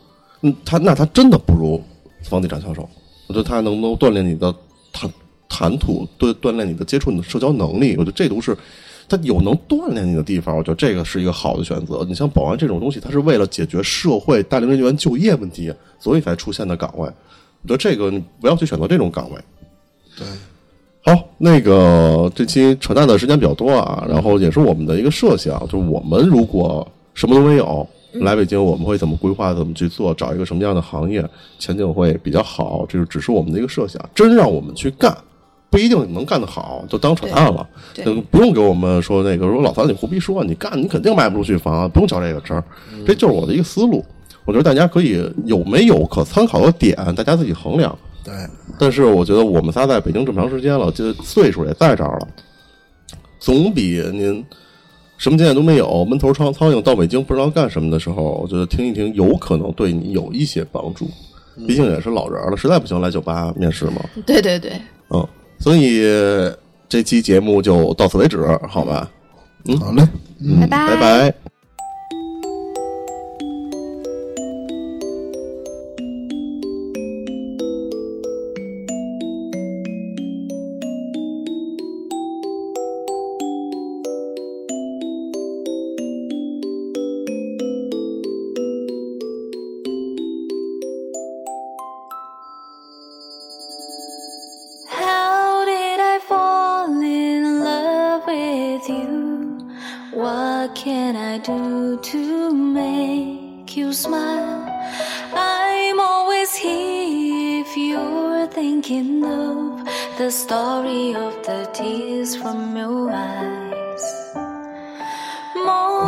嗯，他那他真的不如房地产销售。我觉得他能不能锻炼你的谈谈吐，对锻炼你的接触你的社交能力。我觉得这都是他有能锻炼你的地方。我觉得这个是一个好的选择。你像保安这种东西，它是为了解决社会大龄人员就业问题，所以才出现的岗位。我觉得这个你不要去选择这种岗位。好，那个这期扯淡的时间比较多啊，然后也是我们的一个设想，就是我们如果什么都没有来北京，我们会怎么规划，怎么去做，找一个什么样的行业前景会比较好，这就只是我们的一个设想。真让我们去干，不一定能干得好，就当扯淡了。不用给我们说那个说老三你胡逼说，你干你肯定卖不出去房，不用较这个真儿，这就是我的一个思路。我觉得大家可以有没有可参考的点，大家自己衡量。对，但是我觉得我们仨在北京这么长时间了，这岁数也在这儿了，总比您什么经验都没有，闷头苍苍蝇到北京不知道干什么的时候，我觉得听一听有可能对你有一些帮助。毕竟也是老人了，实在不行来酒吧面试嘛。对对对，嗯，所以这期节目就到此为止，好吧？嗯，好嘞，拜拜拜拜。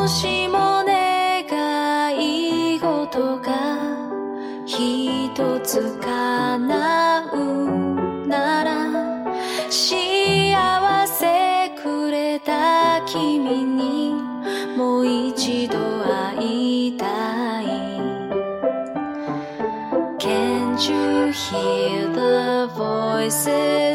しも願い事が一つ叶うなら幸せくれた君にもう一度会いたい。Can't you hear the voices?